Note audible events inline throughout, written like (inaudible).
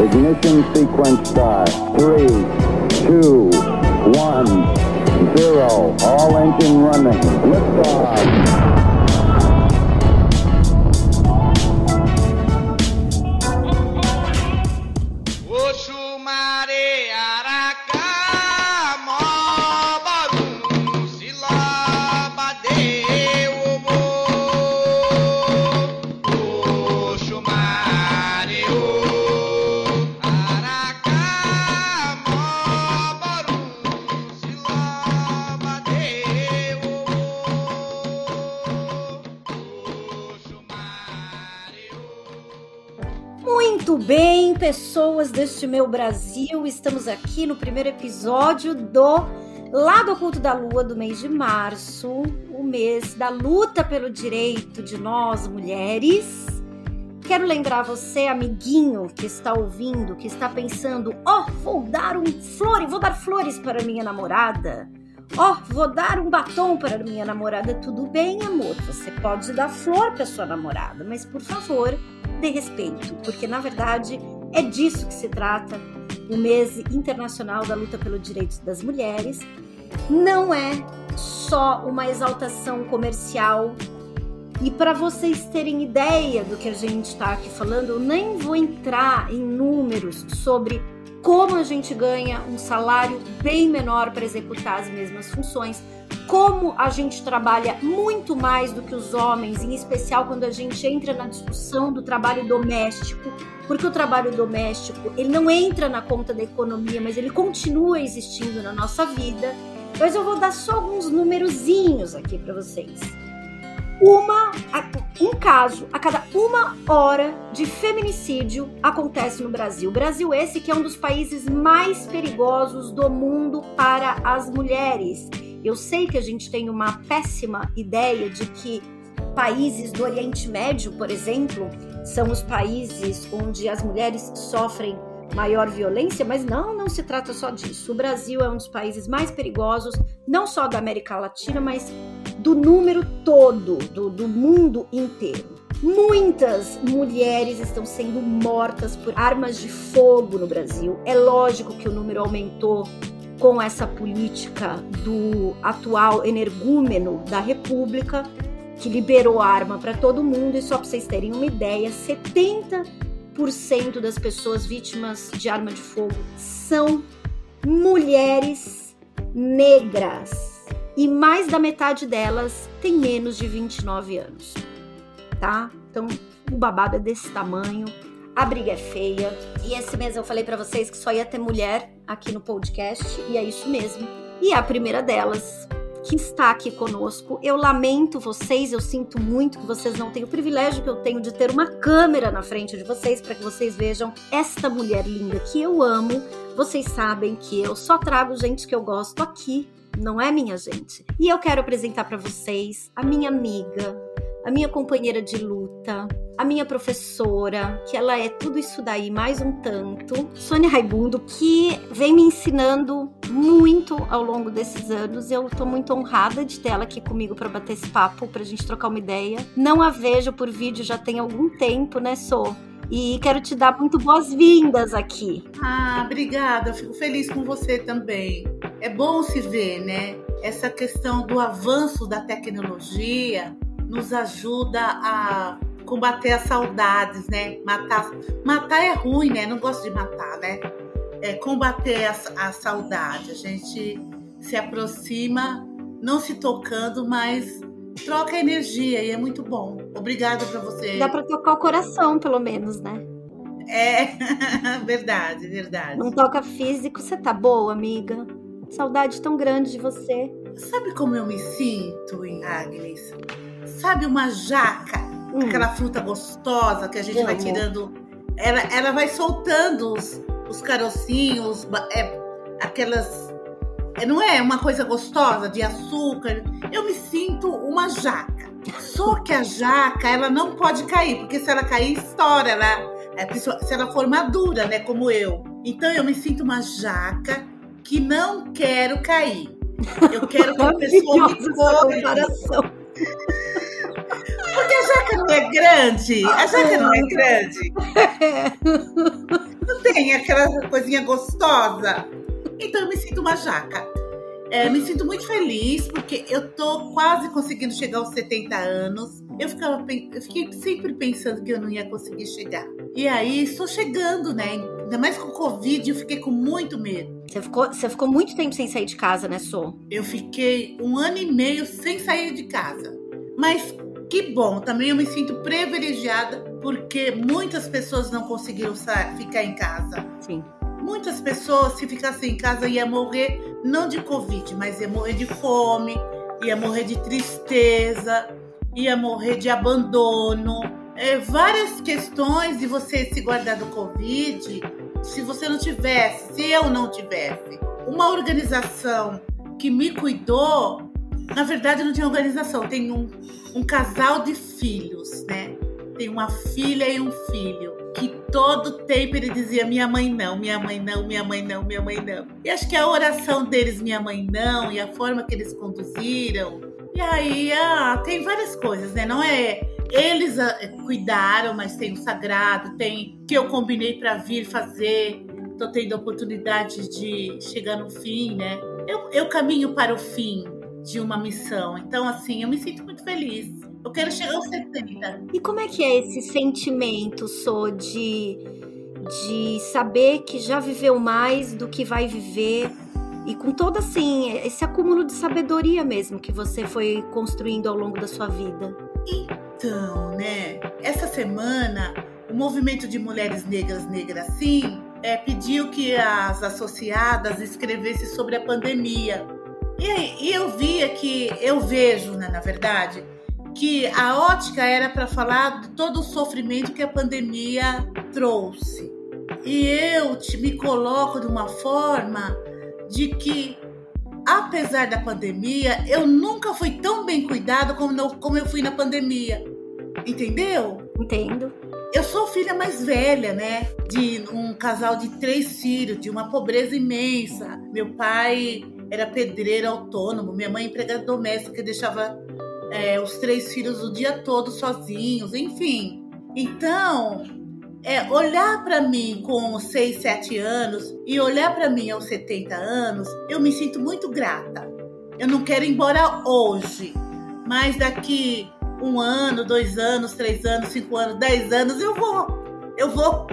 Ignition sequence start. Three, two, one, zero. All engine running. Liftoff. Pessoas deste meu Brasil, estamos aqui no primeiro episódio do Lado Oculto da Lua do mês de março, o mês da luta pelo direito de nós mulheres. Quero lembrar você, amiguinho que está ouvindo, que está pensando: ó, vou dar um flor, vou dar flores para minha namorada. Ó, vou dar um batom para minha namorada. Tudo bem, amor? Você pode dar flor para sua namorada, mas por favor, dê respeito, porque na verdade é disso que se trata o mês internacional da luta pelo direito das mulheres. Não é só uma exaltação comercial. E para vocês terem ideia do que a gente está aqui falando, eu nem vou entrar em números sobre como a gente ganha um salário bem menor para executar as mesmas funções, como a gente trabalha muito mais do que os homens, em especial quando a gente entra na discussão do trabalho doméstico, porque o trabalho doméstico ele não entra na conta da economia, mas ele continua existindo na nossa vida. Mas eu vou dar só alguns numerozinhos aqui para vocês. Uma, um caso a cada uma hora de feminicídio acontece no Brasil. Brasil esse que é um dos países mais perigosos do mundo para as mulheres. Eu sei que a gente tem uma péssima ideia de que países do Oriente Médio, por exemplo, são os países onde as mulheres sofrem maior violência, mas não, não se trata só disso. O Brasil é um dos países mais perigosos, não só da América Latina, mas do número todo, do, do mundo inteiro. Muitas mulheres estão sendo mortas por armas de fogo no Brasil. É lógico que o número aumentou com essa política do atual energúmeno da República, que liberou arma para todo mundo. E só para vocês terem uma ideia, 70% das pessoas vítimas de arma de fogo são mulheres negras. E mais da metade delas tem menos de 29 anos, tá? Então o babado é desse tamanho, a briga é feia. E esse mês eu falei para vocês que só ia ter mulher aqui no podcast, e é isso mesmo. E a primeira delas, que está aqui conosco. Eu lamento vocês, eu sinto muito que vocês não têm o privilégio que eu tenho de ter uma câmera na frente de vocês para que vocês vejam esta mulher linda que eu amo. Vocês sabem que eu só trago gente que eu gosto aqui, não é minha gente? E eu quero apresentar para vocês a minha amiga, a minha companheira de luta, a minha professora, que ela é tudo isso daí, mais um tanto, Sônia Raibundo, que vem me ensinando muito ao longo desses anos. Eu tô muito honrada de ter ela aqui comigo para bater esse papo, pra gente trocar uma ideia. Não a vejo por vídeo já tem algum tempo, né, Sô? E quero te dar muito boas-vindas aqui. Ah, obrigada. Fico feliz com você também. É bom se ver, né? Essa questão do avanço da tecnologia nos ajuda a combater as saudades, né? Matar, matar é ruim, né? Não gosto de matar, né? É combater a, a saudade. A gente se aproxima, não se tocando, mas troca energia e é muito bom. Obrigada para você. Dá para tocar o coração, pelo menos, né? É, (laughs) verdade, verdade. Não toca físico, você tá boa, amiga? Saudade tão grande de você. Sabe como eu me sinto, Agnes? Sabe uma jaca, hum. aquela fruta gostosa que a gente vai tirando. Ela, ela vai soltando os, os carocinhos, é, aquelas. É, não é uma coisa gostosa de açúcar. Eu me sinto uma jaca. Só que a jaca, ela não pode cair, porque se ela cair, estoura. Ela, é, se ela for madura, né? Como eu. Então eu me sinto uma jaca que não quero cair. Eu quero que a (laughs) pessoa me comparação. Porque a jaca não é grande. A jaca não é grande. Não tem aquela coisinha gostosa. Então eu me sinto uma jaca. É, me sinto muito feliz porque eu tô quase conseguindo chegar aos 70 anos. Eu, ficava, eu fiquei sempre pensando que eu não ia conseguir chegar. E aí estou chegando, né? Ainda mais com o Covid, eu fiquei com muito medo. Você ficou, você ficou muito tempo sem sair de casa, né, Sô? Eu fiquei um ano e meio sem sair de casa. Mas que bom, também eu me sinto privilegiada porque muitas pessoas não conseguiram ficar em casa. Sim. Muitas pessoas, se ficassem em casa, ia morrer não de Covid, mas ia morrer de fome, ia morrer de tristeza, ia morrer de abandono. É, várias questões de você se guardar do Covid, se você não tivesse, se eu não tivesse uma organização que me cuidou, na verdade não tinha organização, tem um, um casal de filhos, né? Tem uma filha e um filho que todo tempo ele dizia minha mãe não, minha mãe não, minha mãe não, minha mãe não. E acho que a oração deles, minha mãe não, e a forma que eles conduziram. E aí, ah, tem várias coisas, né? Não é eles ah, cuidaram, mas tem o sagrado, tem que eu combinei para vir fazer. Tô tendo a oportunidade de chegar no fim, né? Eu, eu caminho para o fim de uma missão. Então, assim, eu me sinto muito feliz. Eu quero chegar aos 70. E como é que é esse sentimento, Sô, de, de saber que já viveu mais do que vai viver? E com todo, assim, esse acúmulo de sabedoria mesmo que você foi construindo ao longo da sua vida. Então, né? Essa semana, o movimento de mulheres negras, negras sim, é, pediu que as associadas escrevessem sobre a pandemia. E, e eu via que, eu vejo, né, na verdade, que a ótica era para falar de todo o sofrimento que a pandemia trouxe. E eu te, me coloco de uma forma de que, apesar da pandemia, eu nunca fui tão bem cuidado como, como eu fui na pandemia. Entendeu? Entendo. Eu sou filha mais velha, né? De um casal de três filhos, de uma pobreza imensa. Meu pai era pedreiro autônomo, minha mãe empregada doméstica deixava é, os três filhos o dia todo sozinhos, enfim. Então, é, olhar para mim com 6, 7 anos e olhar para mim aos 70 anos, eu me sinto muito grata. Eu não quero ir embora hoje, mas daqui um ano, dois anos, três anos, cinco anos, dez anos, eu vou. Eu vou.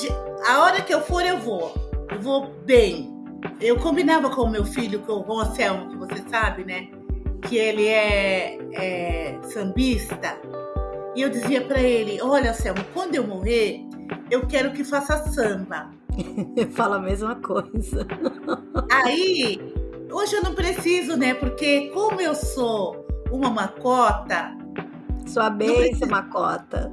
Dia, a hora que eu for, eu vou. Eu vou bem. Eu combinava com o meu filho, com o Anselmo, que você sabe, né? que ele é, é sambista. E eu dizia para ele: Olha, Selma, quando eu morrer, eu quero que faça samba. (laughs) Fala a mesma coisa. Aí, hoje eu não preciso, né? Porque como eu sou uma macota. Sua bênção, macota.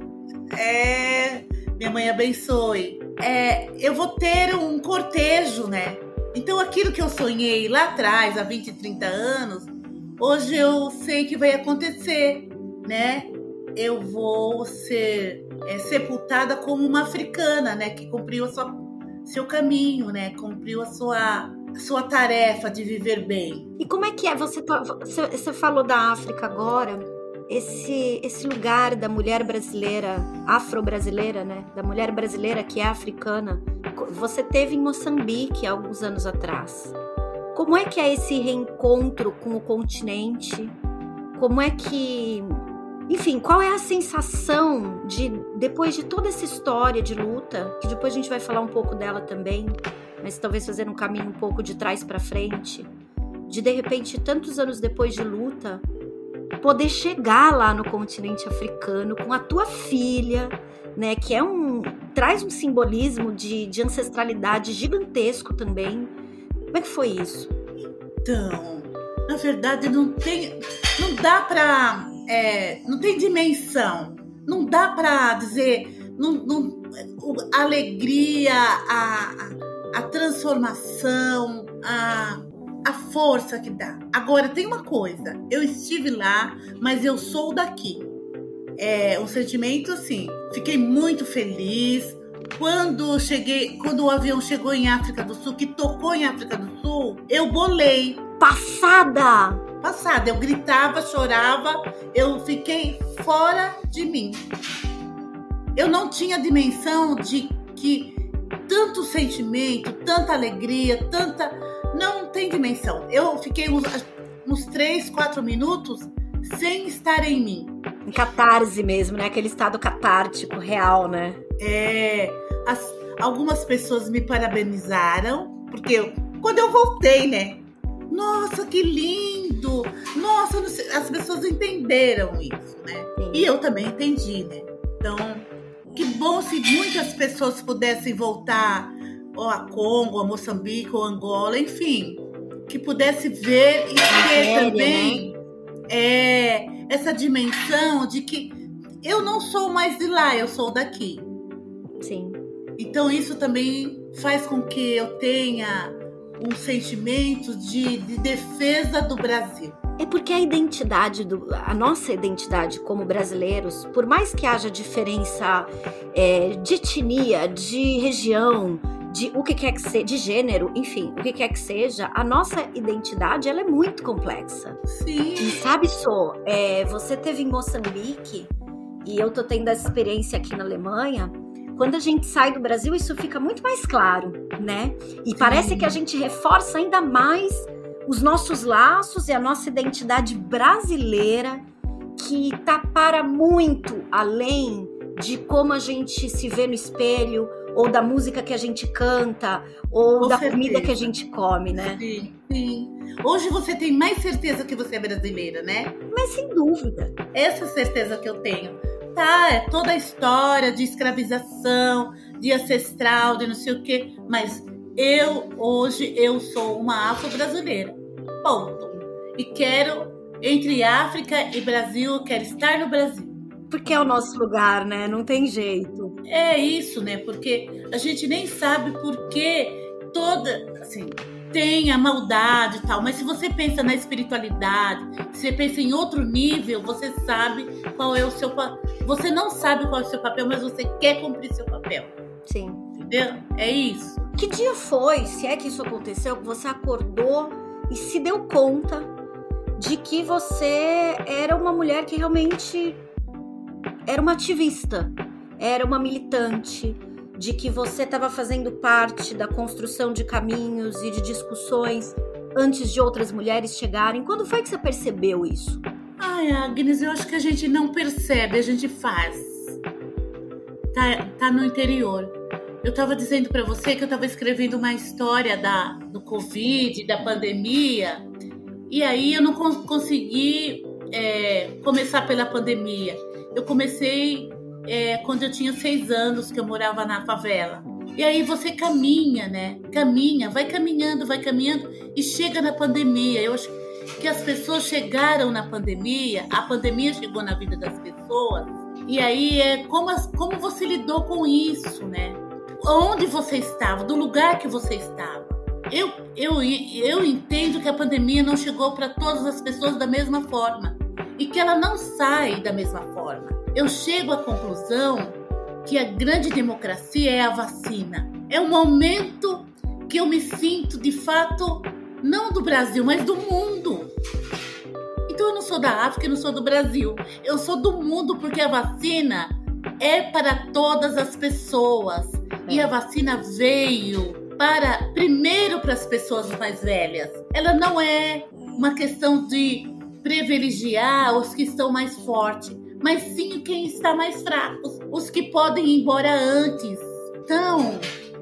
É, minha mãe abençoe. É, eu vou ter um cortejo, né? Então aquilo que eu sonhei lá atrás, há 20, 30 anos, Hoje eu sei que vai acontecer, né? Eu vou ser é, sepultada como uma africana, né? Que cumpriu seu caminho, né? Cumpriu a sua, sua tarefa de viver bem. E como é que é? Você, tá, você falou da África agora. Esse, esse lugar da mulher brasileira, afro-brasileira, né? Da mulher brasileira que é africana. Você teve em Moçambique há alguns anos atrás. Como é que é esse reencontro com o continente? Como é que. Enfim, qual é a sensação de, depois de toda essa história de luta, que depois a gente vai falar um pouco dela também, mas talvez fazer um caminho um pouco de trás para frente, de de repente, tantos anos depois de luta, poder chegar lá no continente africano com a tua filha, né, que é um traz um simbolismo de, de ancestralidade gigantesco também como é que foi isso? Então, na verdade, não tem. Não dá pra. É, não tem dimensão. Não dá pra dizer. Não, não, a alegria, a, a transformação, a, a força que dá. Agora, tem uma coisa. Eu estive lá, mas eu sou daqui. É um sentimento assim. Fiquei muito feliz quando cheguei, quando o avião chegou em África do Sul, que tocou em África do Sul, eu bolei. Passada! Passada, eu gritava, chorava, eu fiquei fora de mim. Eu não tinha dimensão de que tantos sentimento, tanta alegria, tanta. Não tem dimensão. Eu fiquei uns, uns três, quatro minutos sem estar em mim. Em catarse mesmo, né? Aquele estado catártico, real, né? É. as- algumas pessoas me parabenizaram, porque eu- quando eu voltei, né? Nossa, que lindo! Nossa, as pessoas entenderam isso, né? Sim. E eu também entendi, né? Então, que bom se muitas pessoas pudessem voltar ou a Congo, a Moçambique, ou Angola, enfim, que pudesse ver e ter também é, essa dimensão de que eu não sou mais de lá, eu sou daqui. Sim. Então isso também faz com que eu tenha um sentimento de, de defesa do Brasil. É porque a identidade do, a nossa identidade como brasileiros, por mais que haja diferença é, de etnia, de região, de o que quer que seja, de gênero, enfim, o que quer que seja, a nossa identidade ela é muito complexa. Sim, E sabe só, é, você teve em Moçambique e eu tô tendo essa experiência aqui na Alemanha. Quando a gente sai do Brasil, isso fica muito mais claro, né? E parece que a gente reforça ainda mais os nossos laços e a nossa identidade brasileira, que tá para muito além de como a gente se vê no espelho, ou da música que a gente canta, ou Com da certeza. comida que a gente come, né? sim, sim. Hoje você tem mais certeza que você é brasileira, né? Mas sem dúvida. Essa certeza que eu tenho. Tá, é toda a história de escravização, de ancestral, de não sei o quê, mas eu hoje eu sou uma afro-brasileira. Ponto. E quero entre África e Brasil, eu quero estar no Brasil. Porque é o nosso lugar, né? Não tem jeito. É isso, né? Porque a gente nem sabe por que toda, assim, tem a maldade e tal, mas se você pensa na espiritualidade, se você pensa em outro nível, você sabe qual é o seu papel. Você não sabe qual é o seu papel, mas você quer cumprir seu papel, Sim. entendeu? É isso. Que dia foi, se é que isso aconteceu, que você acordou e se deu conta de que você era uma mulher que realmente era uma ativista, era uma militante, de que você estava fazendo parte da construção de caminhos e de discussões antes de outras mulheres chegarem? Quando foi que você percebeu isso? Ai, Agnes, eu acho que a gente não percebe, a gente faz. Tá, tá no interior. Eu tava dizendo para você que eu tava escrevendo uma história da, do Covid, da pandemia, e aí eu não con- consegui é, começar pela pandemia. Eu comecei é, quando eu tinha seis anos, que eu morava na favela. E aí você caminha, né? Caminha, vai caminhando, vai caminhando e chega na pandemia. Eu acho que as pessoas chegaram na pandemia, a pandemia chegou na vida das pessoas, e aí é como, as- como você lidou com isso, né? Onde você estava, do lugar que você estava. Eu, eu, eu entendo que a pandemia não chegou para todas as pessoas da mesma forma e que ela não sai da mesma forma. Eu chego à conclusão que a grande democracia é a vacina. É o momento que eu me sinto de fato não do Brasil, mas do mundo. Então eu não sou da África, eu não sou do Brasil. Eu sou do mundo porque a vacina é para todas as pessoas. E a vacina veio para primeiro para as pessoas mais velhas. Ela não é uma questão de privilegiar os que estão mais fortes, mas sim quem está mais fraco, os que podem ir embora antes. Então,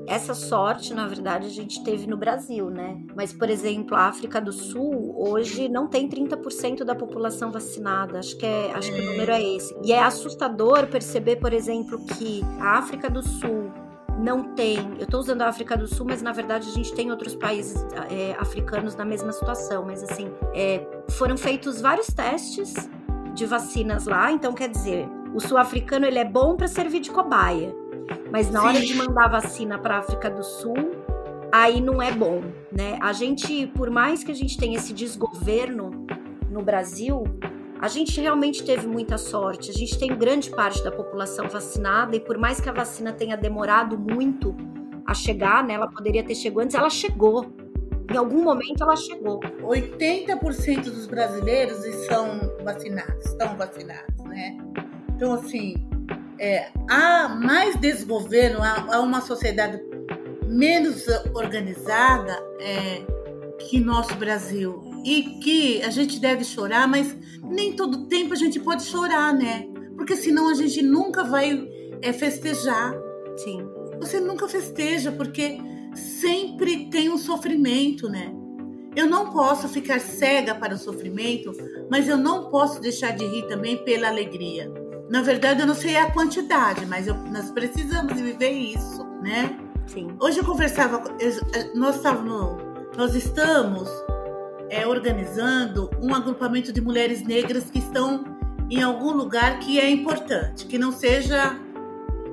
Essa sorte, na verdade, a gente teve no Brasil, né? Mas, por exemplo, a África do Sul hoje não tem 30% da população vacinada. Acho que, é, acho que o número é esse. E é assustador perceber, por exemplo, que a África do Sul não tem. Eu tô usando a África do Sul, mas na verdade a gente tem outros países é, africanos na mesma situação. Mas assim, é, foram feitos vários testes de vacinas lá. Então, quer dizer, o sul-africano ele é bom para servir de cobaia. Mas na hora Sim. de mandar vacina para África do Sul, aí não é bom, né? A gente, por mais que a gente tenha esse desgoverno no Brasil, a gente realmente teve muita sorte. A gente tem grande parte da população vacinada e por mais que a vacina tenha demorado muito a chegar, né? Ela poderia ter chegado antes, ela chegou. Em algum momento ela chegou. 80% dos brasileiros são vacinados, estão vacinados, né? Então, assim, é, há mais desgoverno, há, há uma sociedade menos organizada é, que nosso Brasil. E que a gente deve chorar, mas nem todo tempo a gente pode chorar, né? Porque senão a gente nunca vai é, festejar. Sim. Você nunca festeja, porque sempre tem um sofrimento, né? Eu não posso ficar cega para o sofrimento, mas eu não posso deixar de rir também pela alegria. Na verdade, eu não sei a quantidade, mas eu, nós precisamos viver isso, né? Sim. Hoje eu conversava, eu, nós estávamos, nós estamos é, organizando um agrupamento de mulheres negras que estão em algum lugar que é importante, que não seja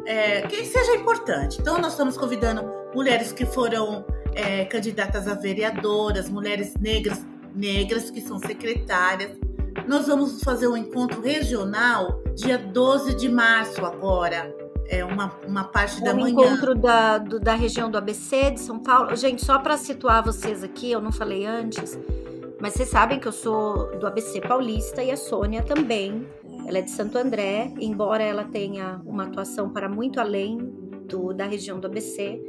é, que seja importante. Então nós estamos convidando mulheres que foram é, candidatas a vereadoras, mulheres negras, negras que são secretárias. Nós vamos fazer um encontro regional dia 12 de março agora. É uma, uma parte É da um manhã. encontro da, do- da região do ABC de São Paulo. Gente, só para situar vocês aqui, eu não falei antes, mas vocês sabem que eu sou do ABC paulista e a Sônia também. Ela é de Santo André, embora ela tenha uma atuação para muito além do, da região do ABC,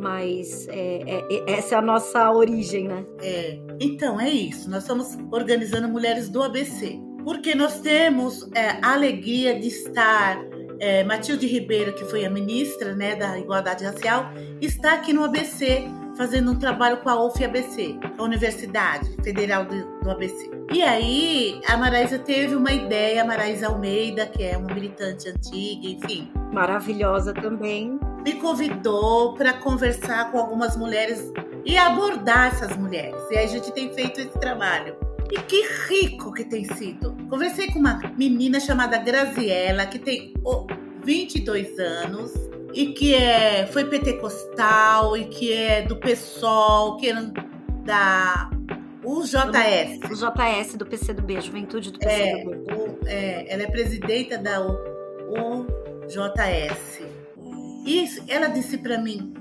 mas é, é- é- essa é a nossa origem, né? É, então, é isso. Nós estamos organizando Mulheres do ABC. Porque nós temos é, a alegria de estar. É, Matilde Ribeiro, que foi a ministra né, da Igualdade Racial, está aqui no ABC fazendo um trabalho com a UFABC, a Universidade Federal do, do ABC. E aí, a Maraísa teve uma ideia, a Maraísa Almeida, que é uma militante antiga, enfim, Maravilhosa também. Me convidou para conversar com algumas mulheres e abordar essas mulheres. E a gente tem feito esse trabalho. E que rico que tem sido. Conversei com uma menina chamada Graziella, que tem oh, 22 anos e que é, foi pentecostal e que é do PSOL, que é da UJS. O JS do PCdoB, Juventude do PCdoB. O- é, ela é presidenta da UJS. E ela disse para mim: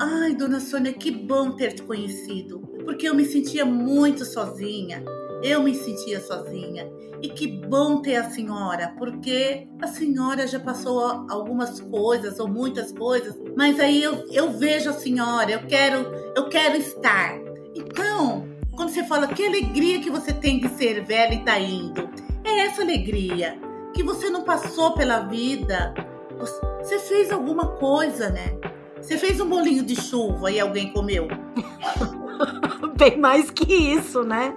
Ai, dona Sônia, que bom ter te conhecido, porque eu me sentia muito sozinha. Eu me sentia sozinha. E que bom ter a senhora, porque a senhora já passou algumas coisas ou muitas coisas, mas aí eu, eu vejo a senhora, eu quero, eu quero estar. Então, quando você fala que alegria que você tem de ser velha e tá indo, é essa alegria que você não passou pela vida. Você- fez alguma coisa, né? Você fez um bolinho de chuva e alguém comeu. (laughs) Bem mais que isso, né?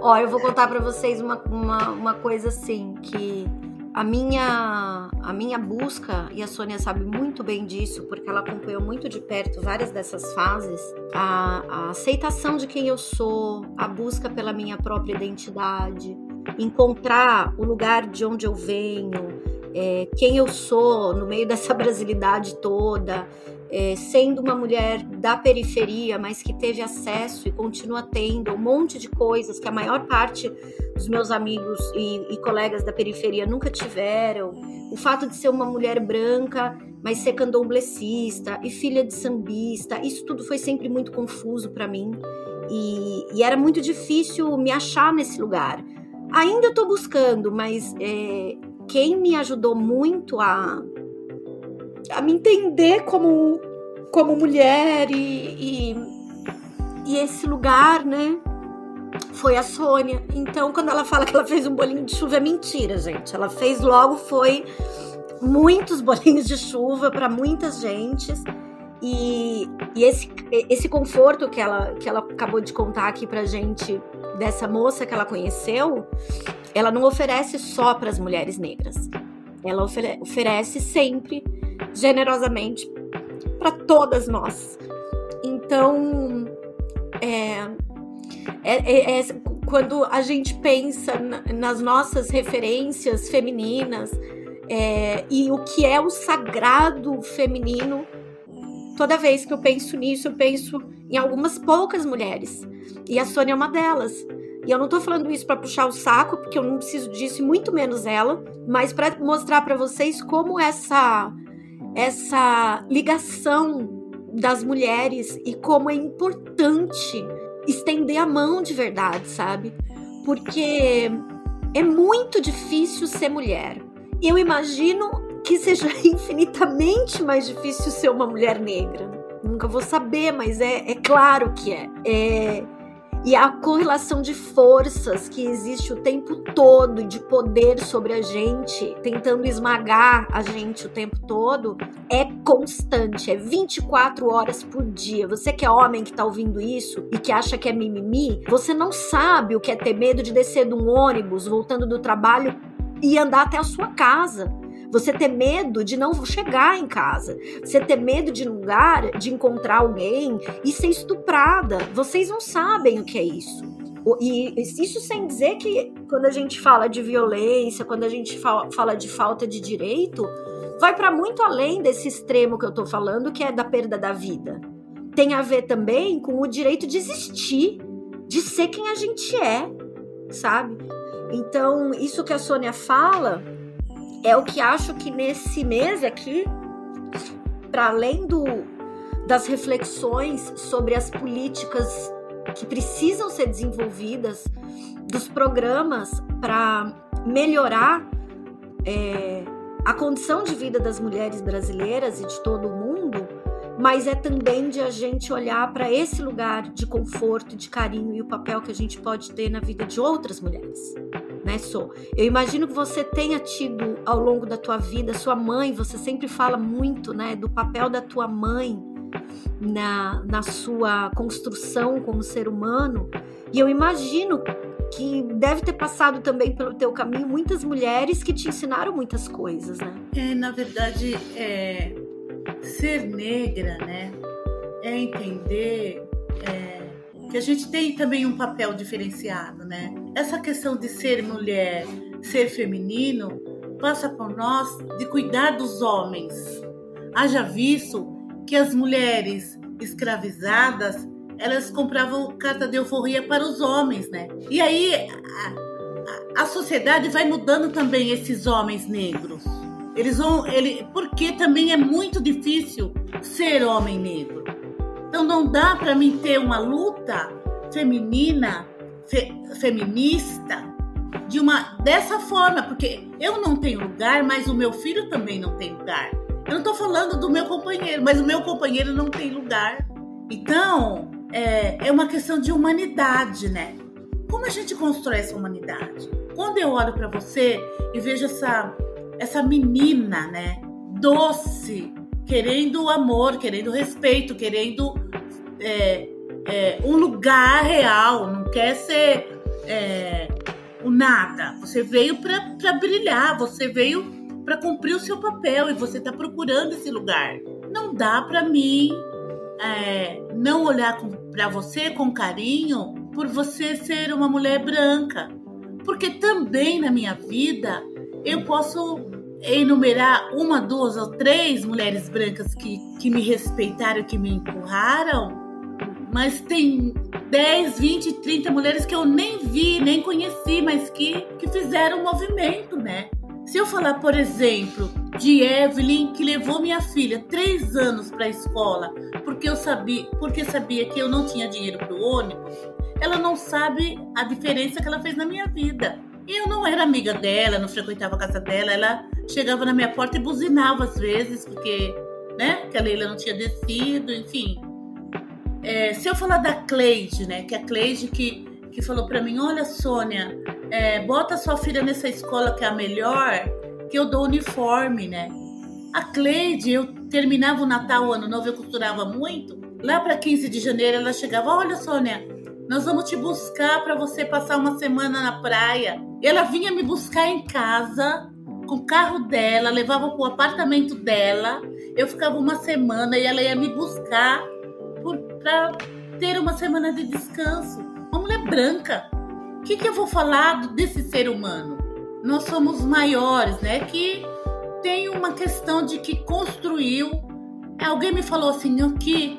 Ó, eu vou contar pra vocês uma, uma, uma coisa assim, que a minha, a minha busca, e a Sônia sabe muito bem disso, porque ela acompanhou muito de perto várias dessas fases, a, a aceitação de quem eu sou, a busca pela minha própria identidade, encontrar o lugar de onde eu venho, é, quem eu sou no meio dessa brasilidade toda, é, sendo uma mulher da periferia, mas que teve acesso e continua tendo um monte de coisas que a maior parte dos meus amigos e, e colegas da periferia nunca tiveram. O fato de ser uma mulher branca, mas ser candomblessista e filha de sambista, isso tudo foi sempre muito confuso para mim. E, e era muito difícil me achar nesse lugar. Ainda estou buscando, mas é, quem me ajudou muito a, a me entender como, como mulher e, e, e esse lugar, né? Foi a Sônia. Então, quando ela fala que ela fez um bolinho de chuva, é mentira, gente. Ela fez logo, foi muitos (laughs) bolinhos de chuva para muitas gentes. E, e esse, esse conforto que ela, que ela acabou de contar aqui pra gente, dessa moça que ela conheceu, ela não oferece só para as mulheres negras. Ela ofere- oferece sempre, generosamente, para todas nós. Então, é, é- é- é- quando a gente pensa na- nas nossas referências femininas é, e o que é o sagrado feminino, toda vez que eu penso nisso, eu penso em algumas poucas mulheres. E a Sônia é uma delas. E eu não tô falando isso para puxar o saco, porque eu não preciso disso, e muito menos ela, mas para mostrar para vocês como essa essa ligação das mulheres e como é importante estender a mão de verdade, sabe? Porque é muito difícil ser mulher. Eu imagino que seja (laughs) infinitamente mais difícil ser uma mulher negra. Nunca vou saber, mas é, é claro que é. é e a correlação de forças que existe o tempo todo de poder sobre a gente, tentando esmagar a gente o tempo todo, é constante, é 24 horas por dia. Você que é homem que tá ouvindo isso e que acha que é mimimi, você não sabe o que é ter medo de descer de um ônibus voltando do trabalho e andar até a sua casa. Você ter medo de não chegar em casa. Você ter medo de um lugar, de encontrar alguém e ser estuprada. Vocês não sabem o que é isso. E isso sem dizer que quando a gente fala de violência, quando a gente fala de falta de direito, vai para muito além desse extremo que eu tô falando, que é da perda da vida. Tem a ver também com o direito de existir, de ser quem a gente é, sabe? Então, isso que a Sônia fala é o que acho que nesse mês aqui, para além do, das reflexões sobre as políticas que precisam ser desenvolvidas, dos programas para melhorar é, a condição de vida das mulheres brasileiras e de todo o mundo, mas é também de a gente olhar para esse lugar de conforto, de carinho e o papel que a gente pode ter na vida de outras mulheres né, Sô? Eu imagino que você tenha tido ao longo da tua vida, sua mãe, você sempre fala muito, né, do papel da tua mãe na, na sua construção como ser humano. E eu imagino que deve ter passado também pelo teu caminho muitas mulheres que te ensinaram muitas coisas, né? É, na verdade, é, ser negra, né, é entender é, que a gente tem também um papel diferenciado, né? Essa questão de ser mulher, ser feminino, passa por nós de cuidar dos homens. Haja visto que as mulheres escravizadas elas compravam carta de euforia para os homens, né? E aí a, a, a sociedade vai mudando também esses homens negros. Eles vão, ele, porque também é muito difícil ser homem negro. Então não dá para mim ter uma luta feminina, fe, feminista, de uma dessa forma, porque eu não tenho lugar, mas o meu filho também não tem lugar. Eu não estou falando do meu companheiro, mas o meu companheiro não tem lugar. Então é, é uma questão de humanidade, né? Como a gente constrói essa humanidade? Quando eu olho para você e vejo essa essa menina, né, doce, querendo amor, querendo respeito, querendo é, é, um lugar real, não quer ser é, o nada. Você veio para brilhar, você veio para cumprir o seu papel e você está procurando esse lugar. Não dá para mim é, não olhar para você com carinho por você ser uma mulher branca, porque também na minha vida eu posso enumerar uma, duas ou três mulheres brancas que, que me respeitaram, que me empurraram, mas tem 10, 20, 30 mulheres que eu nem vi, nem conheci, mas que, que fizeram um movimento, né? Se eu falar, por exemplo, de Evelyn, que levou minha filha três anos para a escola, porque eu sabia, porque sabia que eu não tinha dinheiro para o ônibus, ela não sabe a diferença que ela fez na minha vida. Eu não era amiga dela, não frequentava a casa dela, ela chegava na minha porta e buzinava às vezes, porque, né, que a Leila não tinha descido, enfim. É, se eu falar da Cleide, né? Que é a Cleide que, que falou para mim: olha, Sônia, é, bota sua filha nessa escola que é a melhor, que eu dou uniforme, né? A Cleide, eu terminava o Natal, o Ano Novo, eu costurava muito. Lá para 15 de janeiro, ela chegava: olha, Sônia, nós vamos te buscar para você passar uma semana na praia. Ela vinha me buscar em casa com o carro dela, levava para o apartamento dela. Eu ficava uma semana e ela ia me buscar para ter uma semana de descanso. Uma mulher branca. O que, que eu vou falar desse ser humano? Nós somos maiores, né? Que tem uma questão de que construiu. Alguém me falou assim aqui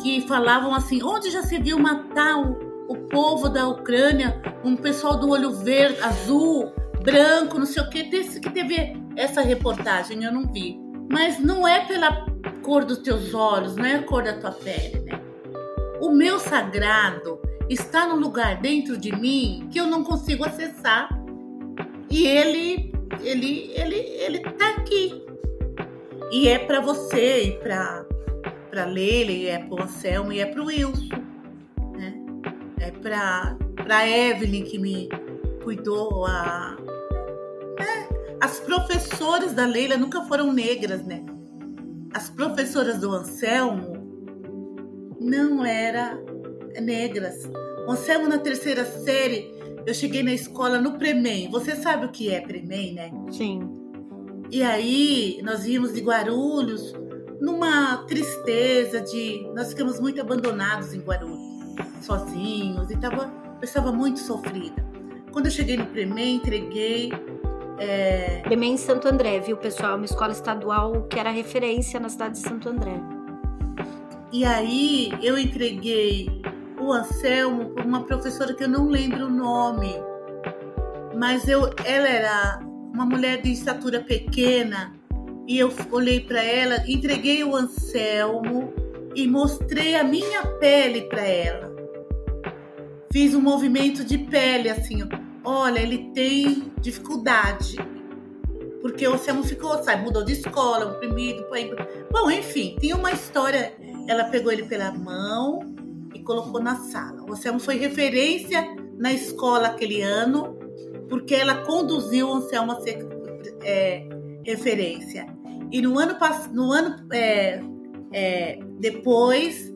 que falavam assim: onde já se viu matar o, o povo da Ucrânia, um pessoal do olho verde, azul, branco, não sei o que, desse que teve essa reportagem, eu não vi. Mas não é pela cor dos teus olhos, não é a cor da tua pele? O meu sagrado está no lugar dentro de mim que eu não consigo acessar. E ele, ele, ele, ele tá aqui. E é para você, e para para Leila, e é para o Anselmo, e é para o Wilson. Né? É para para Evelyn que me cuidou, a, é, as professoras da Leila nunca foram negras, né? As professoras do Anselmo não eram negras. Anselmo na terceira série, eu cheguei na escola no Premem. Você sabe o que é Premem, né? Sim. E aí nós vimos de Guarulhos numa tristeza de nós ficamos muito abandonados em Guarulhos, sozinhos e tava, eu estava muito sofrida. Quando eu cheguei no Premem, entreguei é, Premem em Santo André, viu, pessoal? Uma escola estadual que era referência na cidade de Santo André. E aí eu entreguei o Anselmo para uma professora que eu não lembro o nome, mas eu, ela era uma mulher de estatura pequena e eu olhei para ela, entreguei o Anselmo e mostrei a minha pele para ela. Fiz um movimento de pele assim, olha, ele tem dificuldade. Porque o Anselmo ficou, sabe, mudou de escola, oprimido, bom, enfim, tinha uma história. Ela pegou ele pela mão e colocou na sala. O Anselmo foi referência na escola aquele ano, porque ela conduziu o Anselmo a ser é, referência. E no ano, no ano é, é, depois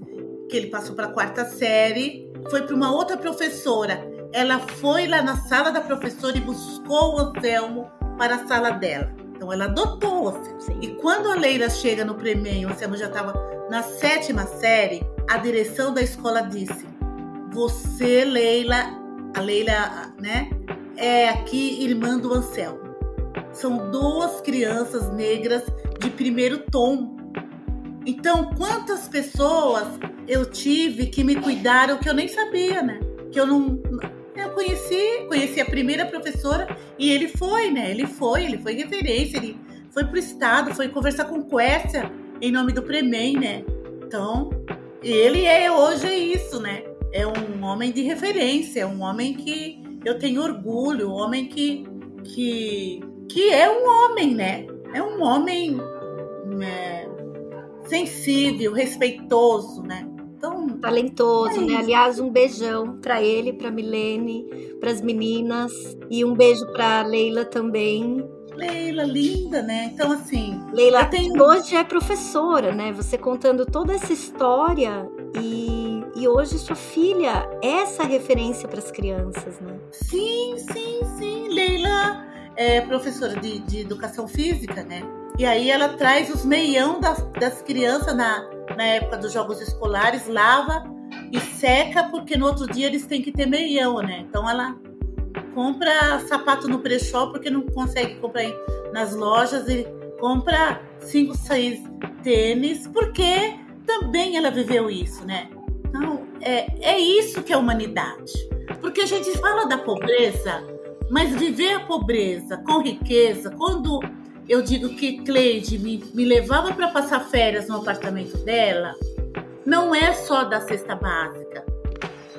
que ele passou para a quarta série, foi para uma outra professora. Ela foi lá na sala da professora e buscou o Anselmo para a sala dela. Então ela adotou Anselmo. E quando a Leila chega no prêmio, Anselmo já estava na sétima série, a direção da escola disse: Você, Leila, a Leila, né, é aqui irmã do Anselmo. São duas crianças negras de primeiro tom. Então, quantas pessoas eu tive que me cuidaram que eu nem sabia, né? Que eu não. Conheci, conheci a primeira professora e ele foi, né? Ele foi, ele foi referência, ele foi pro estado, foi conversar com Quécia em nome do Premem, né? Então, ele é hoje é isso, né? É um homem de referência, é um homem que eu tenho orgulho, um homem que, que, que é um homem, né? É um homem né, sensível, respeitoso, né? Talentoso, é né? Aliás, um beijão para ele, para Milene, para as meninas e um beijo para Leila também. Leila, linda, né? Então, assim, Leila tenho- hoje é professora, né? Você contando toda essa história e, e hoje sua filha é essa referência para as crianças, né? sim, sim, sim. Leila é professora de, de educação física, né? E aí ela traz os meião das, das crianças na, na época dos jogos escolares, lava e seca, porque no outro dia eles têm que ter meião, né? Então ela compra sapato no brechó porque não consegue comprar nas lojas e compra cinco, seis tênis, porque também ela viveu isso, né? Então, é, é isso que é humanidade. Porque a gente fala da pobreza, mas viver a pobreza com riqueza, quando eu digo que Cleide me, me levava para passar férias no apartamento dela, não é só da cesta básica,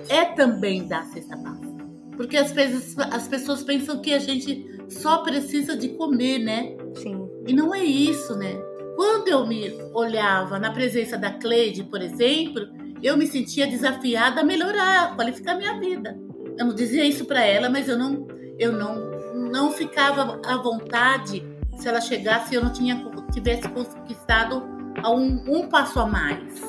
é também da cesta básica. Porque às vezes as pessoas pensam que a gente só precisa de comer, né? Sim. E não é isso, né? Quando eu me olhava na presença da Cleide, por exemplo, eu me sentia desafiada a melhorar, a qualificar minha vida. Eu não dizia isso para ela, mas eu não, eu não, não ficava à vontade se ela chegasse eu não tinha, tivesse conquistado um, um passo a mais.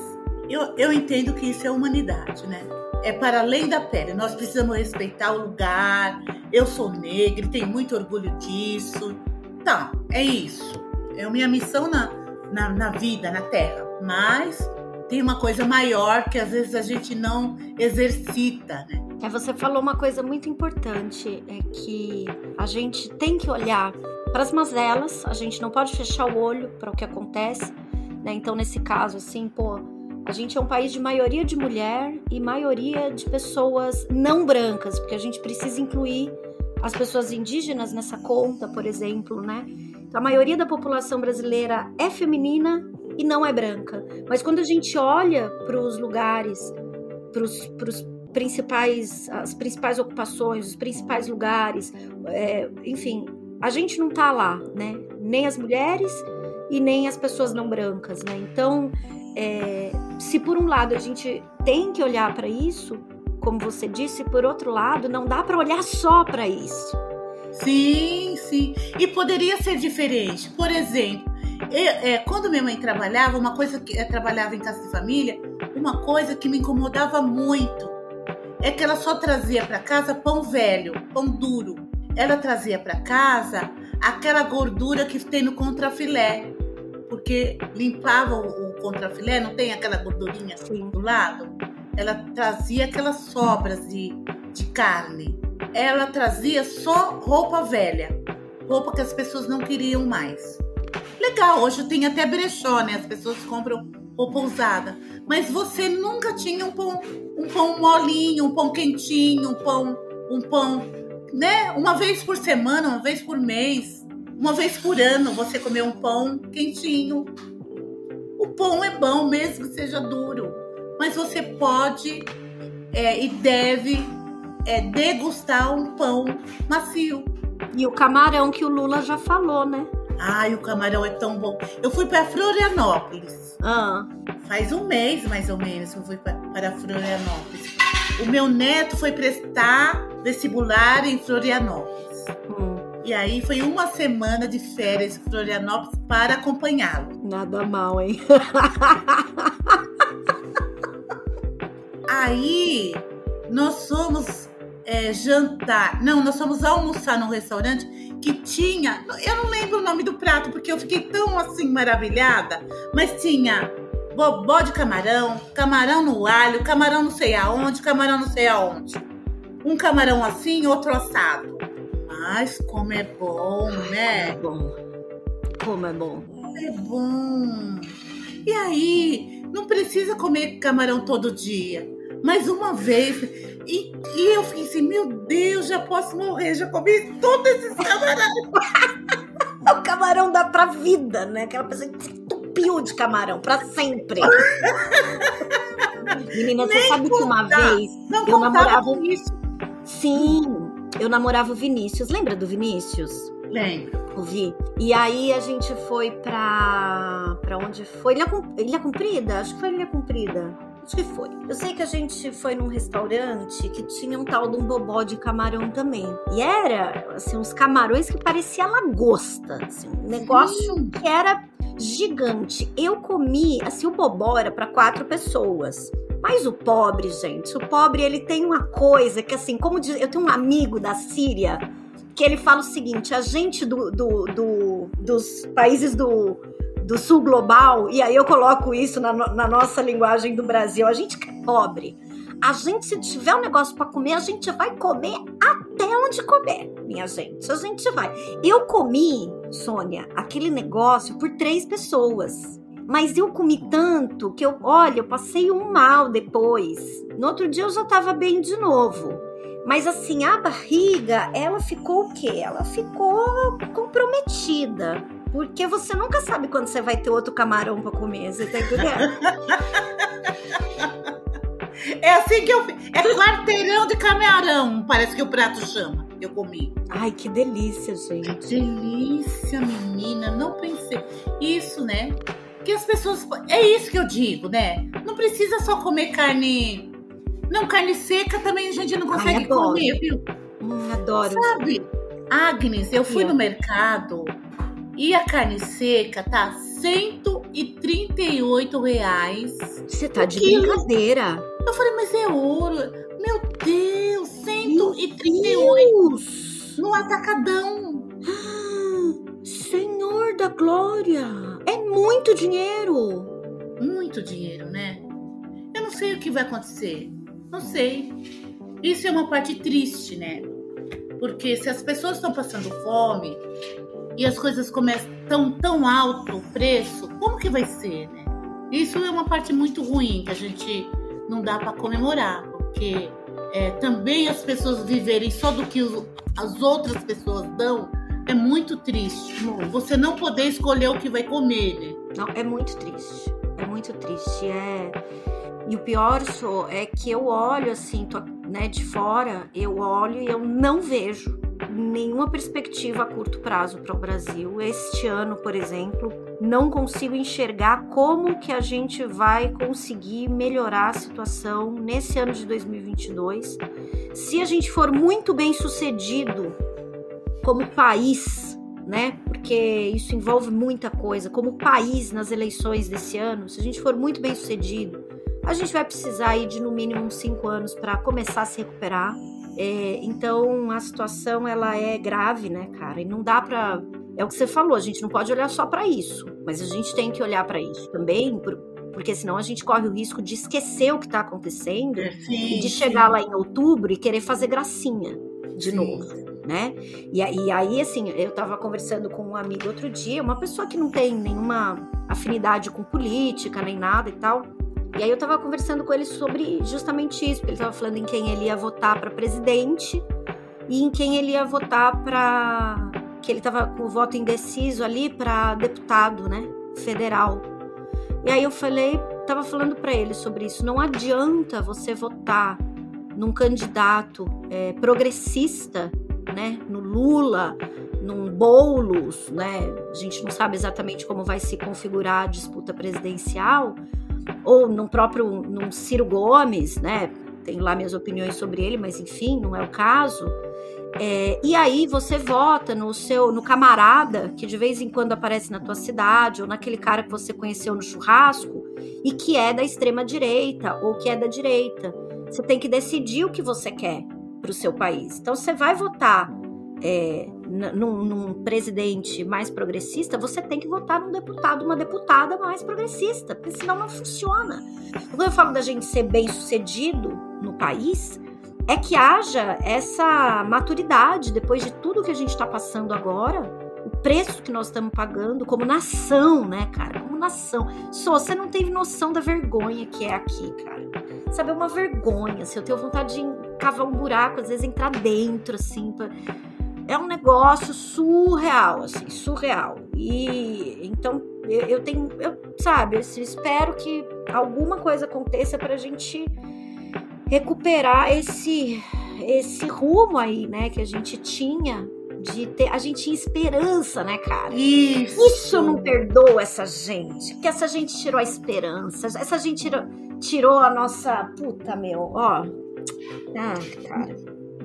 Eu, eu entendo que isso é humanidade, né? É para além da pele. Nós precisamos respeitar o lugar. Eu sou negra, tenho muito orgulho disso. Tá, é isso. É minha missão na, na, na vida, na Terra. Mas tem uma coisa maior que às vezes a gente não exercita, né? É, você falou uma coisa muito importante, é que a gente tem que olhar para as mazelas, a gente não pode fechar o olho para o que acontece, né? Então, nesse caso, assim, pô, a gente é um país de maioria de mulher e maioria de pessoas não brancas, porque a gente precisa incluir as pessoas indígenas nessa conta, por exemplo, né? Então, a maioria da população brasileira é feminina e não é branca. Mas quando a gente olha para os lugares, para os principais, as principais ocupações, os principais lugares, é, enfim, a gente não tá lá, né? Nem as mulheres e nem as pessoas não brancas, né? Então, é, se por um lado a gente tem que olhar para isso, como você disse, por outro lado, não dá para olhar só para isso. Sim, sim. E poderia ser diferente. Por exemplo, eu, é, quando minha mãe trabalhava, uma coisa que eu trabalhava em casa de família, uma coisa que me incomodava muito é que ela só trazia para casa pão velho, pão duro. Ela trazia para casa aquela gordura que tem no contrafilé, porque limpava o, o contrafilé, não tem aquela gordurinha assim do lado? Ela trazia aquelas sobras de, de carne. Ela trazia só roupa velha, roupa que as pessoas não queriam mais. Legal, hoje tem até brechó, né? As pessoas compram roupa usada. Mas você nunca tinha um pão, um pão molinho, um pão quentinho, um pão, um pão, né? Uma vez por semana, uma vez por mês, uma vez por ano, você comer um pão quentinho. O pão é bom, mesmo que seja duro. Mas você pode é, e deve é, degustar um pão macio. E o camarão que o Lula já falou, né? Ai, o camarão é tão bom. Eu fui para Florianópolis. Ah, Faz um mês, mais ou menos, que eu fui pa- para Florianópolis. O meu neto foi prestar vestibular em Florianópolis. hum, E aí foi uma semana de férias em Florianópolis para acompanhá-lo. nada mal, hein? (laughs) Aí nós fomos é, jantar. Não, nós fomos almoçar num restaurante que tinha. Eu não lembro o nome do prato, porque eu fiquei tão assim maravilhada. Mas tinha bobó de camarão, camarão no alho, camarão não sei aonde, camarão não sei aonde. Um camarão assim, outro assado. Mas como é bom, né? É bom. Como é bom. É bom. E aí, não precisa comer camarão todo dia. Mas uma vez. E, e eu fiquei assim, meu Deus, já posso morrer, já comi todos esses camarões. (laughs) O camarão dá pra vida, né? Aquela pessoa que entupiu de camarão pra sempre. (laughs) Menina, você Nem sabe que uma contar. vez Não Eu namorava- isso. Sim, eu namorava o Vinícius. Lembra do Vinícius? Lembro. O Vi. E aí a gente foi pra. pra onde foi? Ilha, Ilha Comprida? Acho que foi Ilha Comprida. Acho que foi. Eu sei que a gente foi num restaurante que tinha um tal de um bobó de camarão também. E era, assim, uns camarões que parecia lagosta. Assim, um negócio Sim. que era gigante. Eu comi, assim, o bobó era para quatro pessoas. Mas o pobre, gente, o pobre ele tem uma coisa que assim, como diz, eu tenho um amigo da Síria que ele fala o seguinte: a gente do, do- do- dos países do, do sul global, e aí eu coloco isso na, na nossa linguagem do Brasil, a gente que é pobre. A gente, se tiver um negócio para comer, a gente vai comer até onde comer, minha gente. A gente vai. Eu comi, Sônia, aquele negócio por três pessoas. Mas eu comi tanto que eu, olha, eu passei um mal depois. No outro dia eu já tava bem de novo. Mas assim, a barriga, ela ficou o quê? Ela ficou comprometida. Porque você nunca sabe quando você vai ter outro camarão pra comer, você tá entendendo? (laughs) É assim que eu. É quarteirão de camarão, parece que o prato chama. Eu comi. Ai, que delícia, gente. Delícia, menina. Não pensei. Isso, né? Que as pessoas. É isso que eu digo, né? Não precisa só comer carne. Não, carne seca também a gente não consegue adoro. comer, viu? Hum, adoro. Sabe, Agnes, eu fui no mercado e a carne seca tá 138 reais. Você tá de quilo. brincadeira. Eu falei, mas é ouro. Meu Deus, 138 Deus! no atacadão. Ah, (gasps) Senhor da glória! É muito dinheiro! Muito dinheiro, né? Eu não sei o que vai acontecer. Não sei. Isso é uma parte triste, né? Porque se as pessoas estão passando fome e as coisas começam tão, tão alto o preço, como que vai ser, né? Isso é uma parte muito ruim que a gente não dá para comemorar, porque é, também as pessoas viverem só do que os- as outras pessoas dão é muito triste. Muito. Você não poder escolher o que vai comer, né? Não, é muito triste. É muito triste. É... E o pior, Sô, é que eu olho assim, tô, né, de fora, eu olho e eu não vejo. nenhuma perspectiva a curto prazo para o Brasil. Este ano, por exemplo, não consigo enxergar como que a gente vai conseguir melhorar a situação nesse ano de 2022. Se a gente for muito bem sucedido como país, né? Porque isso envolve muita coisa. Como país nas eleições desse ano, se a gente for muito bem sucedido, a gente vai precisar aí de no mínimo uns cinco anos para começar a se recuperar. É, então a situação ela é grave, né, cara? E não dá para é o que você falou, a gente não pode olhar só para isso, mas a gente tem que olhar para isso também, porque senão a gente corre o risco de esquecer o que está acontecendo sim, e de chegar sim. lá em outubro e querer fazer gracinha de sim. novo. Né? E, e aí, assim, eu estava conversando com um amigo outro dia, uma pessoa que não tem nenhuma afinidade com política nem nada e tal. E aí eu estava conversando com ele sobre justamente isso, porque ele estava falando em quem ele ia votar para presidente e em quem ele ia votar para que ele estava com o voto indeciso ali para deputado, né, federal. E aí eu falei, estava falando para ele sobre isso. Não adianta você votar num candidato é, progressista, né, no Lula, num Boulos, né? A gente não sabe exatamente como vai se configurar a disputa presidencial, ou no próprio num Ciro Gomes, né? Tenho lá minhas opiniões sobre ele, mas enfim, não é o caso. É, e aí você vota no seu, no camarada que de vez em quando aparece na tua cidade, ou naquele cara que você conheceu no churrasco e que é da extrema direita ou que é da direita. Você tem que decidir o que você quer para o seu país. Então você vai votar é, num, num, presidente mais progressista, você tem que votar num deputado, uma deputada mais progressista, porque senão não funciona. Quando eu falo da gente ser bem sucedido no país, é que haja essa maturidade depois de tudo que a gente está passando agora, o preço que nós estamos pagando como nação, né, cara? Como nação. Só você não teve noção da vergonha que é aqui, cara. Sabe, é uma vergonha. Assim, eu tenho vontade de cavar um buraco, às vezes entrar dentro, assim, pra... É um negócio surreal, assim, surreal. E então eu, eu tenho, eu, sabe, eu espero que alguma coisa aconteça para a gente recuperar esse esse rumo aí, né, que a gente tinha de ter, a gente tinha esperança, né, cara? Isso. Isso não perdoa essa gente, porque essa gente tirou a esperança, essa gente tirou, tirou a nossa puta, meu, ó. Ah, cara.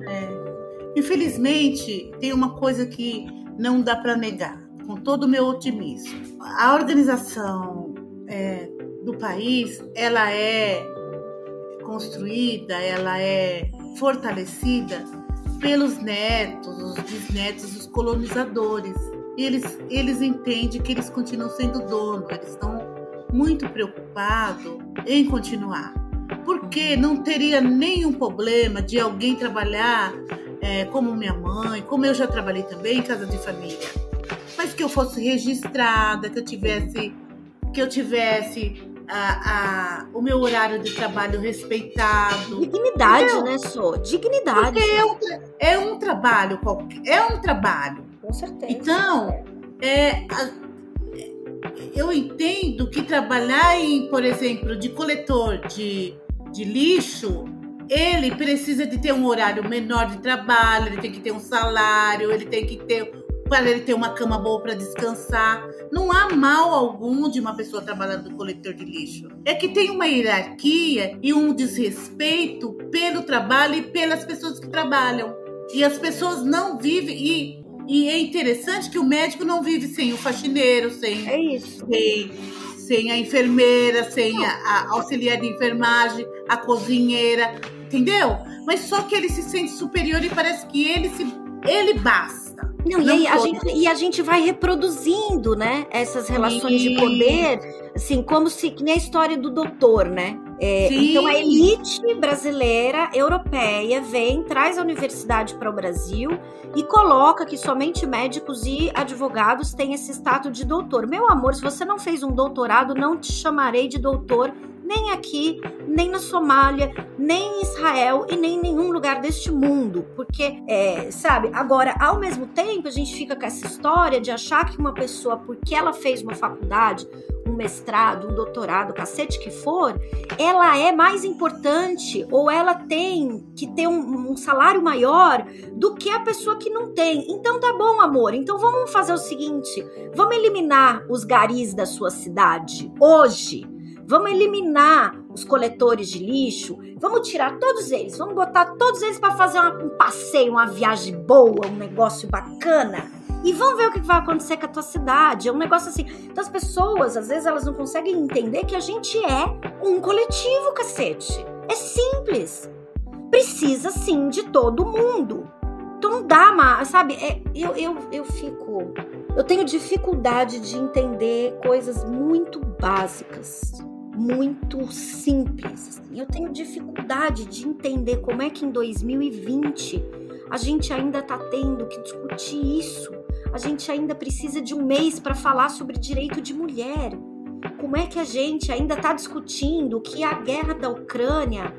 É. Infelizmente, tem uma coisa que não dá para negar, com todo o meu otimismo. A organização é, do país, ela é construída, ela é fortalecida pelos netos, os bisnetos os colonizadores. Eles, eles entendem que eles continuam sendo dono, eles estão muito preocupados em continuar. Porque não teria nenhum problema de alguém trabalhar é, como minha mãe, como eu já trabalhei também em casa de família, mas que eu fosse registrada, que eu tivesse que eu tivesse a, a, o meu horário de trabalho respeitado. Dignidade, né, Sô? Dignidade. É um, é um trabalho, é um trabalho. Com certeza. Então, é, eu entendo que trabalhar em, por exemplo, de coletor de, de lixo, ele precisa de ter um horário menor de trabalho, ele tem que ter um salário, ele tem que ter para ele ter uma cama boa para descansar. Não há mal algum de uma pessoa trabalhando no coletor de lixo. É que tem uma hierarquia e um desrespeito pelo trabalho e pelas pessoas que trabalham. E as pessoas não vivem. E, e é interessante que o médico não vive sem o faxineiro, sem, é isso. sem, sem a enfermeira, sem a, a auxiliar de enfermagem, a cozinheira, entendeu? Mas só que ele se sente superior e parece que ele se ele basta. Não, não e, a gente, e a gente vai reproduzindo, né, essas relações Sim. de poder, assim, como se, que nem a história do doutor, né? É, então a elite brasileira, europeia, vem, traz a universidade para o Brasil e coloca que somente médicos e advogados têm esse status de doutor. Meu amor, se você não fez um doutorado, não te chamarei de doutor nem aqui, nem na Somália, nem em Israel e nem em nenhum lugar deste mundo. Porque, é, sabe, agora, ao mesmo tempo, a gente fica com essa história de achar que uma pessoa, porque ela fez uma faculdade, um mestrado, um doutorado, cacete que for, ela é mais importante ou ela tem que ter um, um, salário maior do que a pessoa que não tem. Então tá bom, amor. Então vamos fazer o seguinte: vamos eliminar os garis da sua cidade hoje. Vamos eliminar os coletores de lixo, vamos tirar todos eles, vamos botar todos eles para fazer uma, um passeio, uma viagem boa, um negócio bacana e vamos ver o que vai acontecer com a tua cidade. É um negócio assim. Então as pessoas, às vezes, elas não conseguem entender que a gente é um coletivo, cacete. É simples. Precisa sim de todo mundo. Então não dá, mas, sabe? É, eu, eu, eu fico. Eu tenho dificuldade de entender coisas muito básicas, muito simples. Assim. Eu tenho dificuldade de entender como é que em 2020 a gente ainda tá tendo que discutir isso a gente ainda precisa de um mês para falar sobre direito de mulher. Como é que a gente ainda está discutindo que a guerra da Ucrânia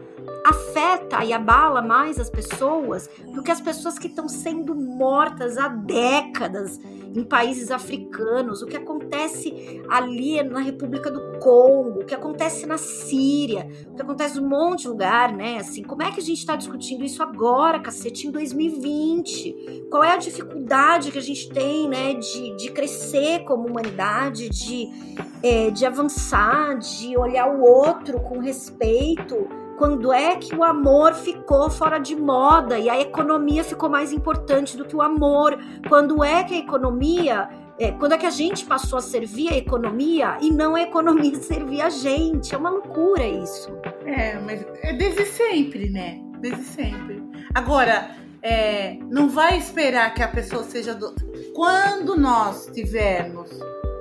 afeta e abala mais as pessoas do que as pessoas que estão sendo mortas há décadas em países africanos, o que acontece ali na República do Congo, o que acontece na Síria, o que acontece em um monte de lugar, né? Assim, como é que a gente está discutindo isso agora, cacete, em 2020? Qual é a dificuldade que a gente tem, né, de, de crescer como humanidade, de, é, de avançar, de olhar o outro com respeito? Quando é que o amor ficou fora de moda e a economia ficou mais importante do que o amor? Quando é que a economia é, quando é que a gente passou a servir a economia e não a economia (laughs) servir a gente? É uma loucura isso. É, mas é desde sempre, né? Desde sempre. Agora, é, não vai esperar que a pessoa seja do. Quando nós tivermos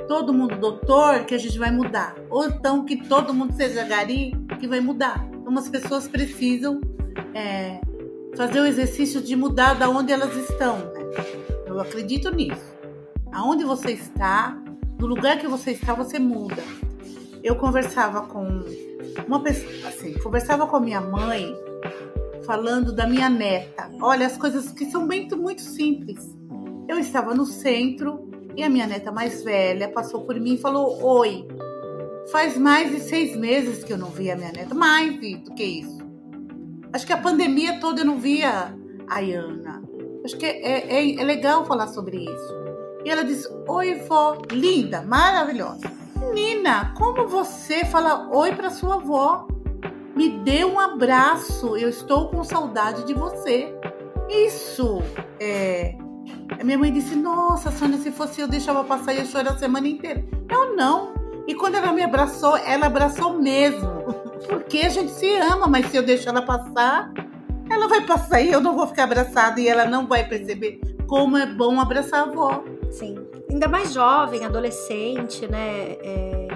todo mundo doutor, que a gente vai mudar. Ou então que todo mundo seja gari, que vai mudar. Então as pessoas precisam é, fazer o exercício de mudar da onde elas estão. Né? Eu acredito nisso. Aonde você está, no lugar que você está, você muda. Eu conversava com uma pessoa, assim, conversava com a minha mãe, falando da minha neta. Olha, as coisas que são muito, muito simples. Eu estava no centro e a minha neta mais velha passou por mim e falou: Oi, Faz mais de seis meses que eu não via minha neta. Mais do que isso. Acho que a pandemia toda eu não via a Iana. Acho que é, é, é legal falar sobre isso. E ela disse: Oi, vó, linda, maravilhosa. Menina, como você fala oi para sua avó? Me dê um abraço, eu estou com saudade de você. Isso é. A minha mãe disse: Nossa, Sônia, se fosse eu, deixava passar e chorar a semana inteira. Eu não. E quando ela me abraçou, ela abraçou mesmo. Porque a gente se ama, mas se eu deixar ela passar, ela vai passar e eu não vou ficar abraçada e ela não vai perceber como é bom abraçar a avó. Sim. Ainda mais jovem, adolescente, né? É...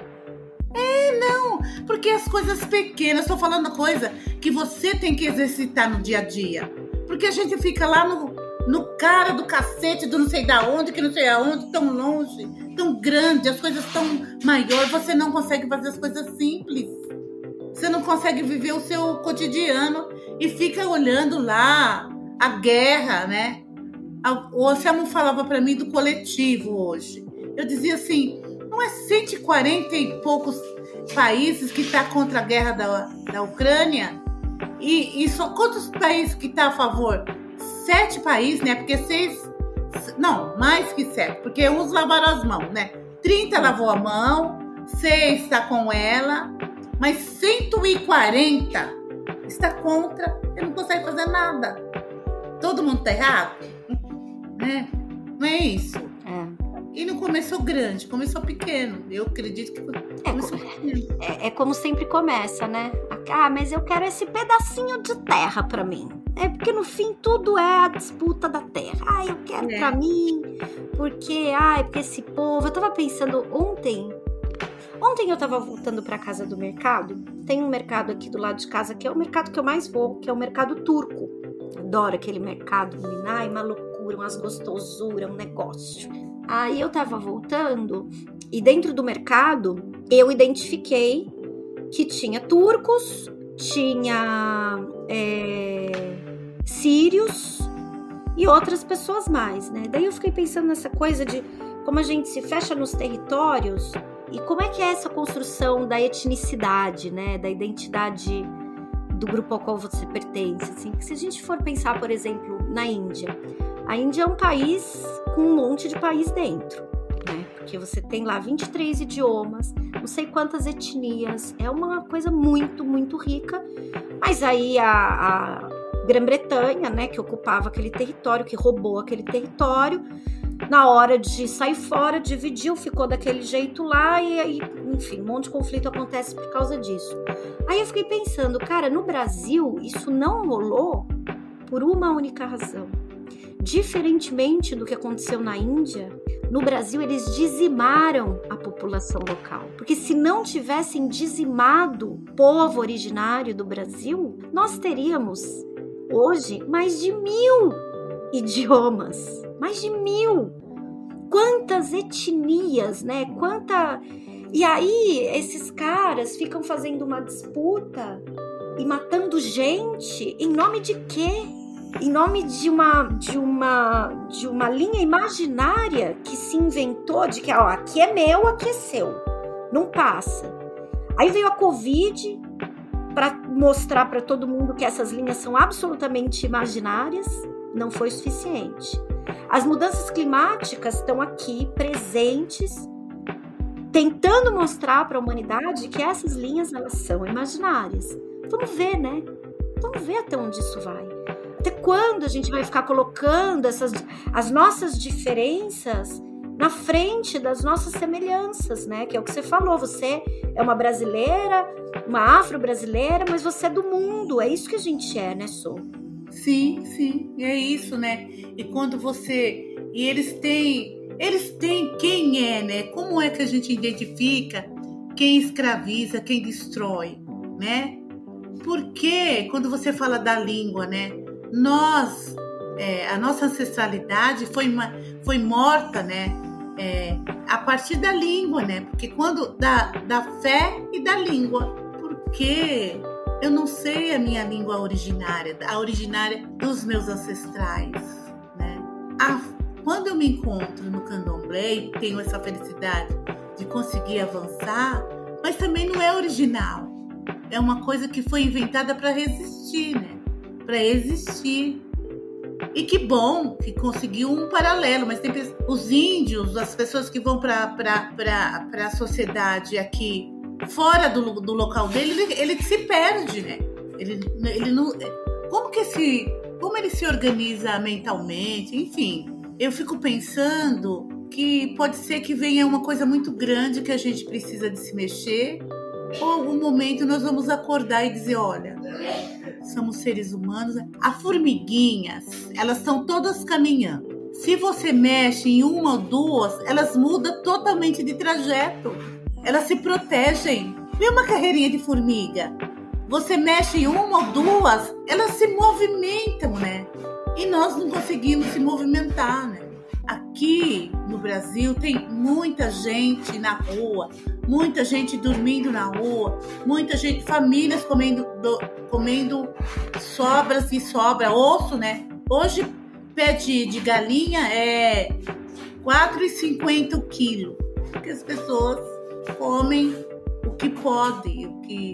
é não, porque as coisas pequenas, estou falando coisa que você tem que exercitar no dia a dia. Porque a gente fica lá no, no cara do cacete do não sei da onde, que não sei aonde, tão longe, tão grande, as coisas tão maiores, você não consegue fazer as coisas simples. Você não consegue viver o seu cotidiano e fica olhando lá a guerra, né? O Anselmo falava para mim do coletivo hoje. Eu dizia assim, não é 140 e poucos países que está contra a guerra da, da Ucrânia? E, e só quantos países que está a favor? Sete países, né? Porque seis. Não, mais que sete, porque uns lavaram as mãos, né? 30 lavou a mão, seis está com ela, mas 140 está contra e não consegue fazer nada. Todo mundo tá errado? (laughs) Né? Não é isso? É. E não começou grande, começou pequeno. Eu acredito que é, começou é, pequeno. É, é, como sempre começa, né? Ah, mas eu quero esse pedacinho de terra para mim. É porque no fim tudo é a disputa da terra. Ah, eu quero é. para mim, porque, ai, porque esse povo. Eu tava pensando ontem. Ontem eu tava voltando para casa do mercado. Tem um mercado aqui do lado de casa que é o mercado que eu mais vou, que é o mercado turco. Adoro aquele mercado, menina, ai, uma loucura, umas gostosuras, um negócio. Aí eu tava voltando e dentro do mercado eu identifiquei que tinha turcos, tinha é, sírios e outras pessoas mais, né? Daí eu fiquei pensando nessa coisa de como a gente se fecha nos territórios e como é que é essa construção da etnicidade, né? Da identidade do grupo ao qual você pertence. Assim, se a gente for pensar, por exemplo, na Índia, a Índia é um país com um monte de país dentro, né? Porque você tem lá 23 idiomas, não sei quantas etnias, é uma coisa muito, muito rica. Mas aí a, a Grã-Bretanha, né, que ocupava aquele território, que roubou aquele território, na hora de sair fora, dividiu, ficou daquele jeito lá e aí, enfim, um monte de conflito acontece por causa disso. Aí eu fiquei pensando, cara, no Brasil isso não rolou por uma única razão. Diferentemente do que aconteceu na Índia, no Brasil eles dizimaram a população local. Porque se não tivessem dizimado o povo originário do Brasil, nós teríamos hoje mais de mil idiomas. Mais de mil! Quantas etnias, né? Quanta. E aí, esses caras ficam fazendo uma disputa e matando gente em nome de quê? Em nome de uma de uma de uma linha imaginária que se inventou de que ó, aqui é meu, aqui é seu. Não passa. Aí veio a Covid mostrar para todo mundo que essas linhas são absolutamente imaginárias, não foi suficiente. As mudanças climáticas estão aqui presentes, tentando mostrar para a humanidade que essas linhas elas são imaginárias. Vamos ver, né? Vamos ver até onde isso vai. Até quando a gente vai ficar colocando essas as nossas diferenças na frente das nossas semelhanças, né? Que é o que você falou. Você é uma brasileira, uma afro-brasileira, mas você é do mundo. É isso que a gente é, né, Sou? Sim, sim, é isso, né? E quando você. E eles têm. Eles têm quem é, né? Como é que a gente identifica quem escraviza, quem destrói, né? Porque quando você fala da língua, né? Nós, é, a nossa ancestralidade foi, uma, foi morta, né? É, a partir da língua, né? Porque quando da, da fé e da língua, porque eu não sei a minha língua originária, a originária dos meus ancestrais, né? A, quando eu me encontro no candomblé e tenho essa felicidade de conseguir avançar, mas também não é original. É uma coisa que foi inventada para resistir, né? Para existir. E que bom que conseguiu um paralelo, mas tem os índios, as pessoas que vão para a sociedade aqui fora do, do local dele, ele, ele, se perde, né? Ele, ele não. Como que esse. Como ele se organiza mentalmente, enfim. Eu fico pensando que pode ser que venha uma coisa muito grande que a gente precisa de se mexer, ou algum momento nós vamos acordar e dizer, olha, somos seres humanos. As formiguinhas, elas estão todas caminhando. Se você mexe em uma ou duas, elas mudam totalmente de trajeto. Elas se protegem. Vê uma carreirinha de formiga. Você mexe em uma ou duas, elas se movimentam, né? E nós não conseguimos se movimentar, né? Aqui no Brasil tem muita gente na rua, muita gente dormindo na rua, muita gente, famílias comendo, do, comendo sobras e sobra, osso, né? Hoje, pé de, de galinha é 4,50 o quilo, porque as pessoas comem o que podem, o que,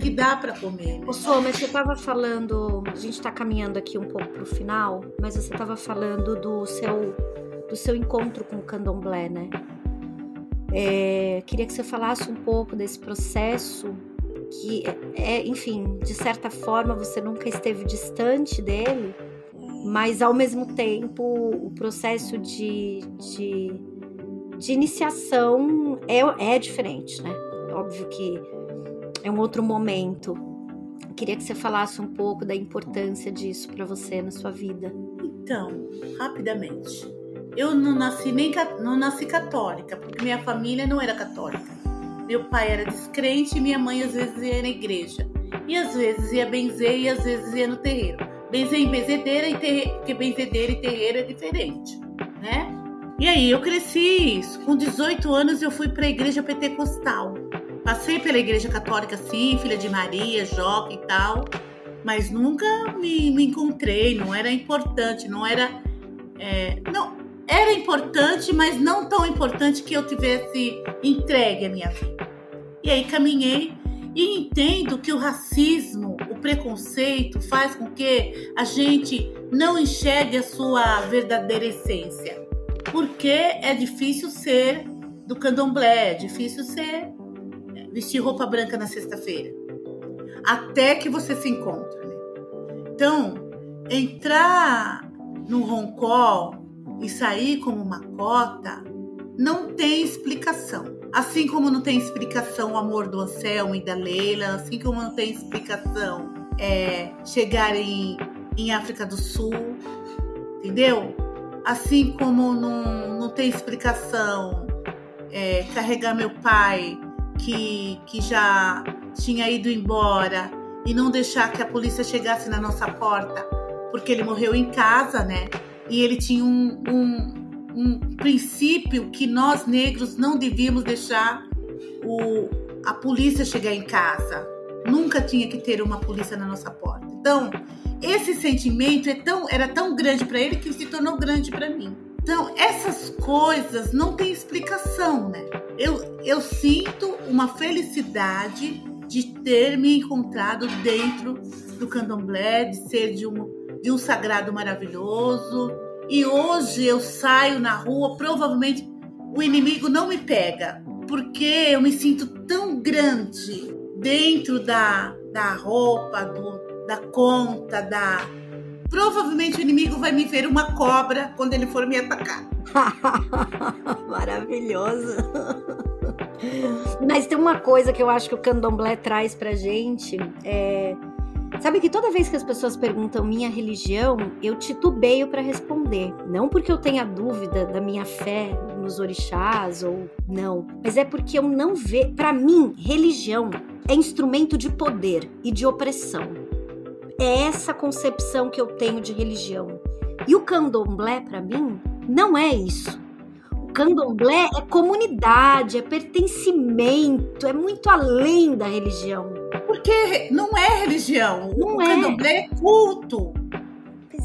que dá para comer. Né? Ô, Sô, mas você estava falando, a gente está caminhando aqui um pouco para o final, mas você estava falando do seu, do seu encontro com o candomblé, né? É, queria que você falasse um pouco desse processo que é, enfim, de certa forma você nunca esteve distante dele, mas ao mesmo tempo o processo de, de de iniciação é, é diferente, né? Óbvio que é um outro momento. Queria que você falasse um pouco da importância disso para você na sua vida. Então, rapidamente. Eu não nasci nem não nasci católica, porque minha família não era católica. Meu pai era descrente e minha mãe às vezes ia na igreja. E às vezes ia benzer e às vezes ia no terreiro. Benzer em benzedeira e terreiro, porque benzedeira e terreiro é diferente, né? E aí eu cresci isso. Com 18 anos eu fui para a igreja pentecostal. Passei pela igreja católica, sim, filha de Maria, Joca e tal, mas nunca me, me encontrei, não era importante, não era. é, não, era importante, mas não tão importante que eu tivesse entregue a minha vida. E aí caminhei e entendo que o racismo, o preconceito faz com que a gente não enxergue a sua verdadeira essência. Porque é difícil ser do candomblé, é difícil ser vestir roupa branca na sexta-feira. Até que você se encontra. Né? Então, entrar no roncol e sair como uma cota não tem explicação. Assim como não tem explicação o amor do Anselmo e da Leila, assim como não tem explicação é, chegar em, em África do Sul, entendeu? Assim como não, não tem explicação é, carregar meu pai, que, que já tinha ido embora, e não deixar que a polícia chegasse na nossa porta, porque ele morreu em casa, né? E ele tinha um, um, um princípio que nós negros não devíamos deixar o, a polícia chegar em casa. Nunca tinha que ter uma polícia na nossa porta. Então, esse sentimento é tão, era tão grande para ele que se tornou grande para mim. Então, essas coisas não têm explicação, né? Eu, eu sinto uma felicidade de ter me encontrado dentro do candomblé, de ser de um, de um sagrado maravilhoso. E hoje eu saio na rua, provavelmente o inimigo não me pega, porque eu me sinto tão grande dentro da, da roupa, do, da conta, da. Provavelmente o inimigo vai me ver uma cobra quando ele for me atacar. (laughs) Maravilhoso. Mas tem uma coisa que eu acho que o candomblé traz pra gente. É... Sabe que toda vez que as pessoas perguntam minha religião, eu titubeio para responder. Não porque eu tenha dúvida da minha fé nos orixás ou não, mas é porque eu não vejo. Para mim, religião é instrumento de poder e de opressão. É essa concepção que eu tenho de religião. E o candomblé, para mim, não é isso. O candomblé é comunidade, é pertencimento, é muito além da religião. Porque não é religião. Não o é. candomblé é culto.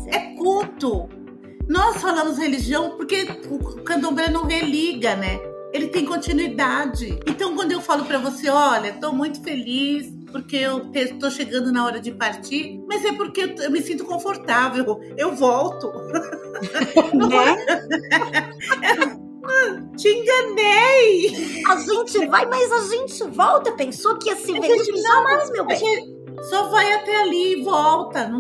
É. É culto. Nós falamos religião porque o candomblé não religa, né? Ele tem continuidade. Então, quando eu falo pra você, olha, tô muito feliz porque eu tô chegando na hora de partir, mas é porque eu, me sinto confortável. Eu volto. (laughs) Né? (laughs) Te enganei. A gente vai, mas a gente volta. Pensou que ia se A ver não mais, meu bem. só vai até ali e volta.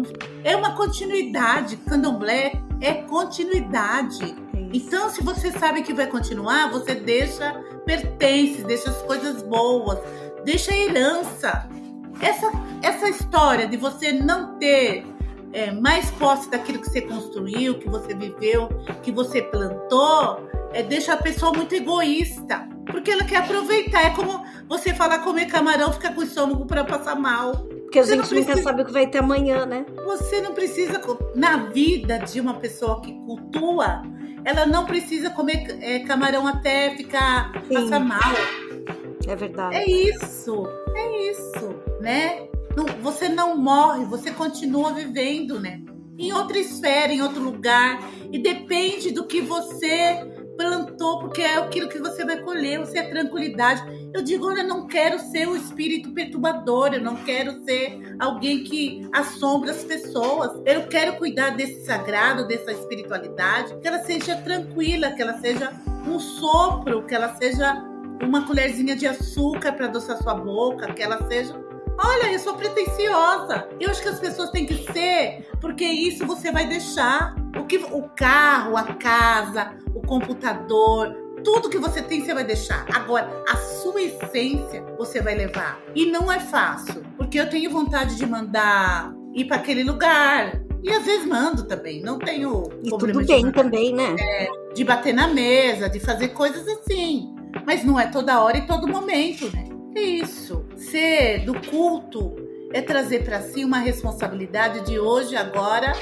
É uma continuidade. Candomblé é continuidade. Então, se você sabe que vai continuar, você deixa pertences, deixa as coisas boas, deixa a herança. Essa, essa história de você não ter é, mais posse daquilo que você construiu, que você viveu, que você plantou, é, deixa a pessoa muito egoísta. Porque ela quer aproveitar. É como você falar comer camarão, ficar com o estômago para passar mal. Porque a Você gente nunca precisa- sabe o que vai ter amanhã, né? Você não precisa, na vida de uma pessoa que cultua, ela não precisa comer é, camarão até ficar Sim. passar mal. É verdade. É isso, é isso, né? Não- você não morre, você continua vivendo, né? Em outra esfera, em outro lugar. E depende do que você plantou, porque é aquilo que você vai colher, você é tranquilidade. Eu digo, olha, eu não quero ser o espírito perturbador, eu não quero ser alguém que assombra as pessoas. Eu quero cuidar desse sagrado, dessa espiritualidade, que ela seja tranquila, que ela seja um sopro, que ela seja uma colherzinha de açúcar para adoçar sua boca, que ela seja. Olha, eu sou pretensiosa. Eu acho que as pessoas têm que ser, porque isso você vai deixar. O que o carro, a casa, o computador, tudo que você tem você vai deixar. Agora, a sua essência você vai levar. E não é fácil, porque eu tenho vontade de mandar ir para aquele lugar. E às vezes mando também, não tenho E tudo bem mandar também, né? de bater na mesa, de fazer coisas assim. Mas não é toda hora e todo momento, né? É isso. Ser do culto é trazer para si uma responsabilidade de hoje, agora,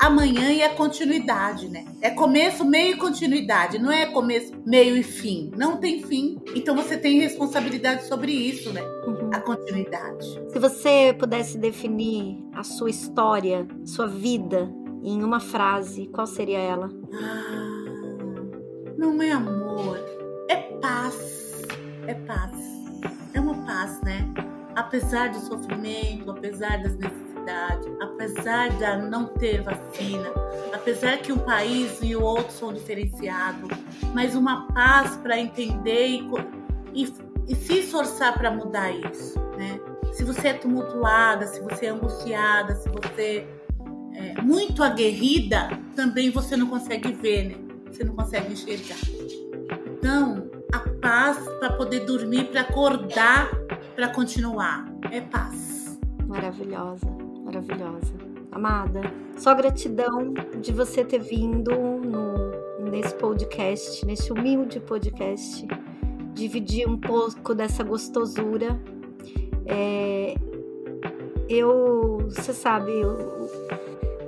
amanhã e a continuidade, né? É começo, meio e continuidade, não é começo, meio e fim. Não tem fim. Então você tem responsabilidade sobre isso, né? Uhum. A continuidade. Se você pudesse definir a sua história, sua vida, em uma frase, qual seria ela? Ah, não é amor, é paz. É paz. É uma paz, né? Apesar do sofrimento, apesar das necessidades, apesar de não ter vacina, apesar que um país e o outro são diferenciados, mas uma paz para entender e, e, e se esforçar para mudar isso, né? Se você é tumultuada, se você é angustiada, se você é muito aguerrida, também você não consegue ver, né? Você não consegue enxergar. Então, paz para poder dormir, para acordar, para continuar. É paz. Maravilhosa, maravilhosa. Amada, só gratidão de você ter vindo no, nesse podcast, nesse humilde podcast, dividir um pouco dessa gostosura. É, eu, você sabe, eu-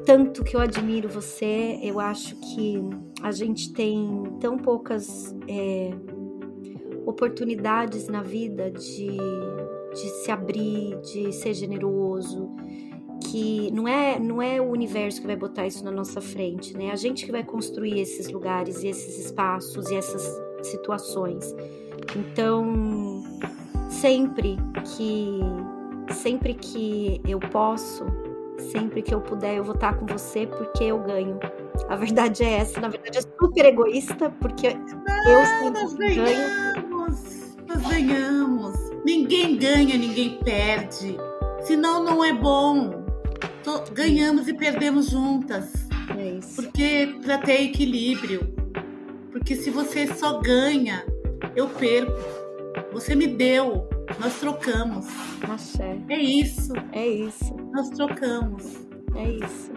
tanto que eu admiro você, eu acho que a gente tem tão poucas é, oportunidades na vida de de se abrir, de ser generoso, que não é não é o universo que vai botar isso na nossa frente, né? A gente que vai construir esses lugares e esses espaços e essas situações. Então, sempre que sempre que eu posso, sempre que eu puder, eu vou estar com você porque eu ganho. A verdade é essa, na verdade é super egoísta, porque eu Nós sempre ganho. Nós ganhamos. Ninguém ganha, ninguém perde. Senão não é bom. Ganhamos e perdemos juntas. É isso. Porque para ter equilíbrio. Porque se você só ganha, eu perco. Você me deu, nós trocamos. Axé. É isso, É isso. nós trocamos. É isso.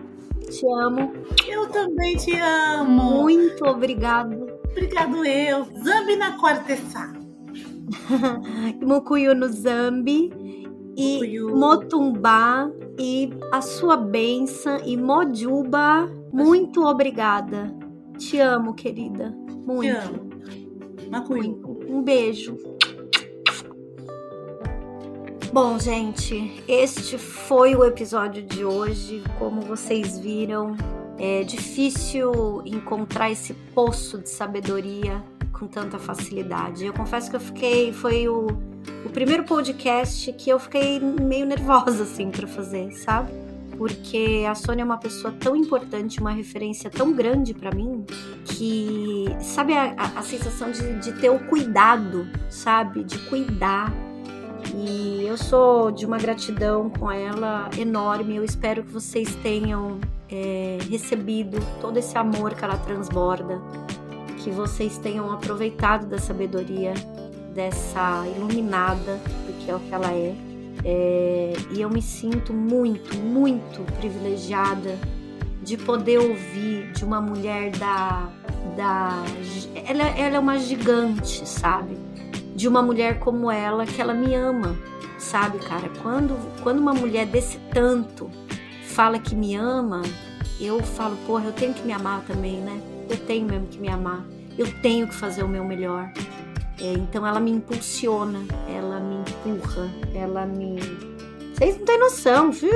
Te amo. Eu também te amo. Muito obrigado. Obrigado eu. Zambi na (laughs) Mukuyu no Zambi e. Motumbá e a sua benção e Mojuba. Muito obrigada. Te amo, querida. Muito. Te amo. Macuyu. Muito. Um beijo. Bom, gente, este foi o episódio de hoje. Como vocês viram, é difícil encontrar esse poço de sabedoria com tanta facilidade. Eu confesso que eu fiquei, foi o, o primeiro podcast que eu fiquei meio nervosa assim para fazer, sabe? Porque a Sônia é uma pessoa tão importante, uma referência tão grande para mim, que sabe a, a- a sensação de, de ter o cuidado, sabe? De cuidar. E eu sou de uma gratidão com ela enorme. Eu espero que vocês tenham é, recebido todo esse amor que ela transborda, que vocês tenham aproveitado da sabedoria dessa iluminada, porque é o que ela é. É, e eu me sinto muito, muito privilegiada de poder ouvir de uma mulher da. da ela, ela é uma gigante, sabe? De uma mulher como ela, que ela me ama, sabe, cara? Quando, quando uma mulher desse tanto fala que me ama, eu falo, porra, eu tenho que me amar também, né? Eu tenho mesmo que me amar. Eu tenho que fazer o meu melhor. É, então ela me impulsiona, ela me empurra, ela me. Vocês não têm noção, viu?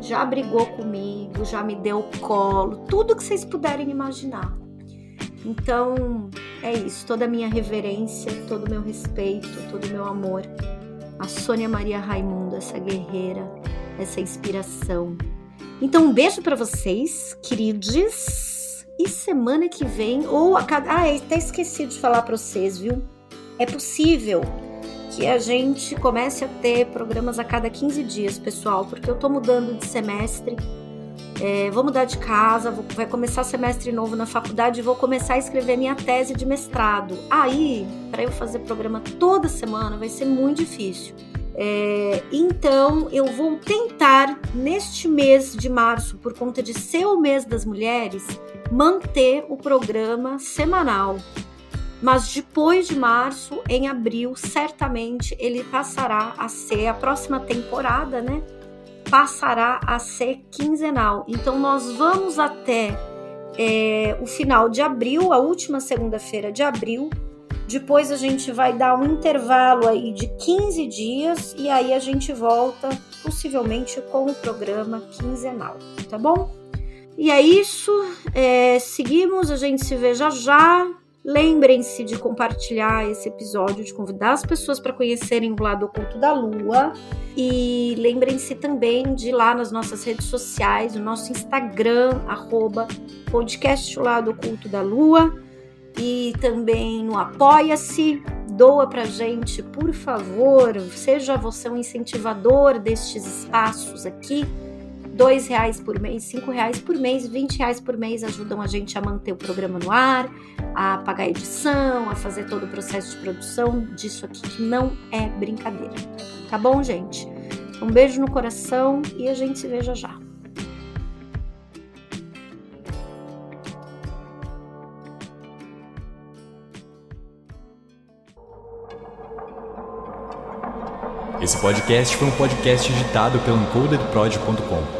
Já brigou comigo, já me deu colo, tudo que vocês puderem imaginar. Então é isso, toda a minha reverência, todo o meu respeito, todo o meu amor. A Sônia Maria Raimundo, essa guerreira, essa inspiração. Então um beijo para vocês, queridos. E semana que vem, ou a cada. Ah, até esqueci de falar para vocês, viu? É possível que a gente comece a ter programas a cada 15 dias, pessoal, porque eu tô mudando de semestre. É, vou mudar de casa, vou- vai começar semestre novo na faculdade e vou começar a escrever minha tese de mestrado. Aí, para eu fazer programa toda semana, vai ser muito difícil. É, então, eu vou tentar, neste mês de março, por conta de ser o mês das mulheres, manter o programa semanal. Mas depois de março, em abril, certamente ele passará a ser a próxima temporada, né? passará a ser quinzenal. Então, nós vamos até é, o final de abril, a última segunda-feira de abril. Depois a gente vai dar um intervalo aí de 15 dias e aí a gente volta possivelmente com o programa quinzenal, tá bom? E é isso. É, seguimos, a gente se vê já já. Lembrem-se de compartilhar esse episódio, de convidar as pessoas para conhecerem o lado oculto da Lua. E lembrem-se também de ir lá nas nossas redes sociais, o nosso Instagram, arroba podcast Lado Oculto da Lua. E também no Apoia-se, doa pra gente, por favor, seja você um incentivador destes espaços aqui dois reais por mês, cinco reais por mês, vinte reais por mês ajudam a gente a manter o programa no ar, a pagar a edição, a fazer todo o processo de produção disso aqui que não é brincadeira. Tá bom, gente? Um beijo no coração e a gente se veja já. Esse podcast foi um podcast editado pelo encodedprod.com.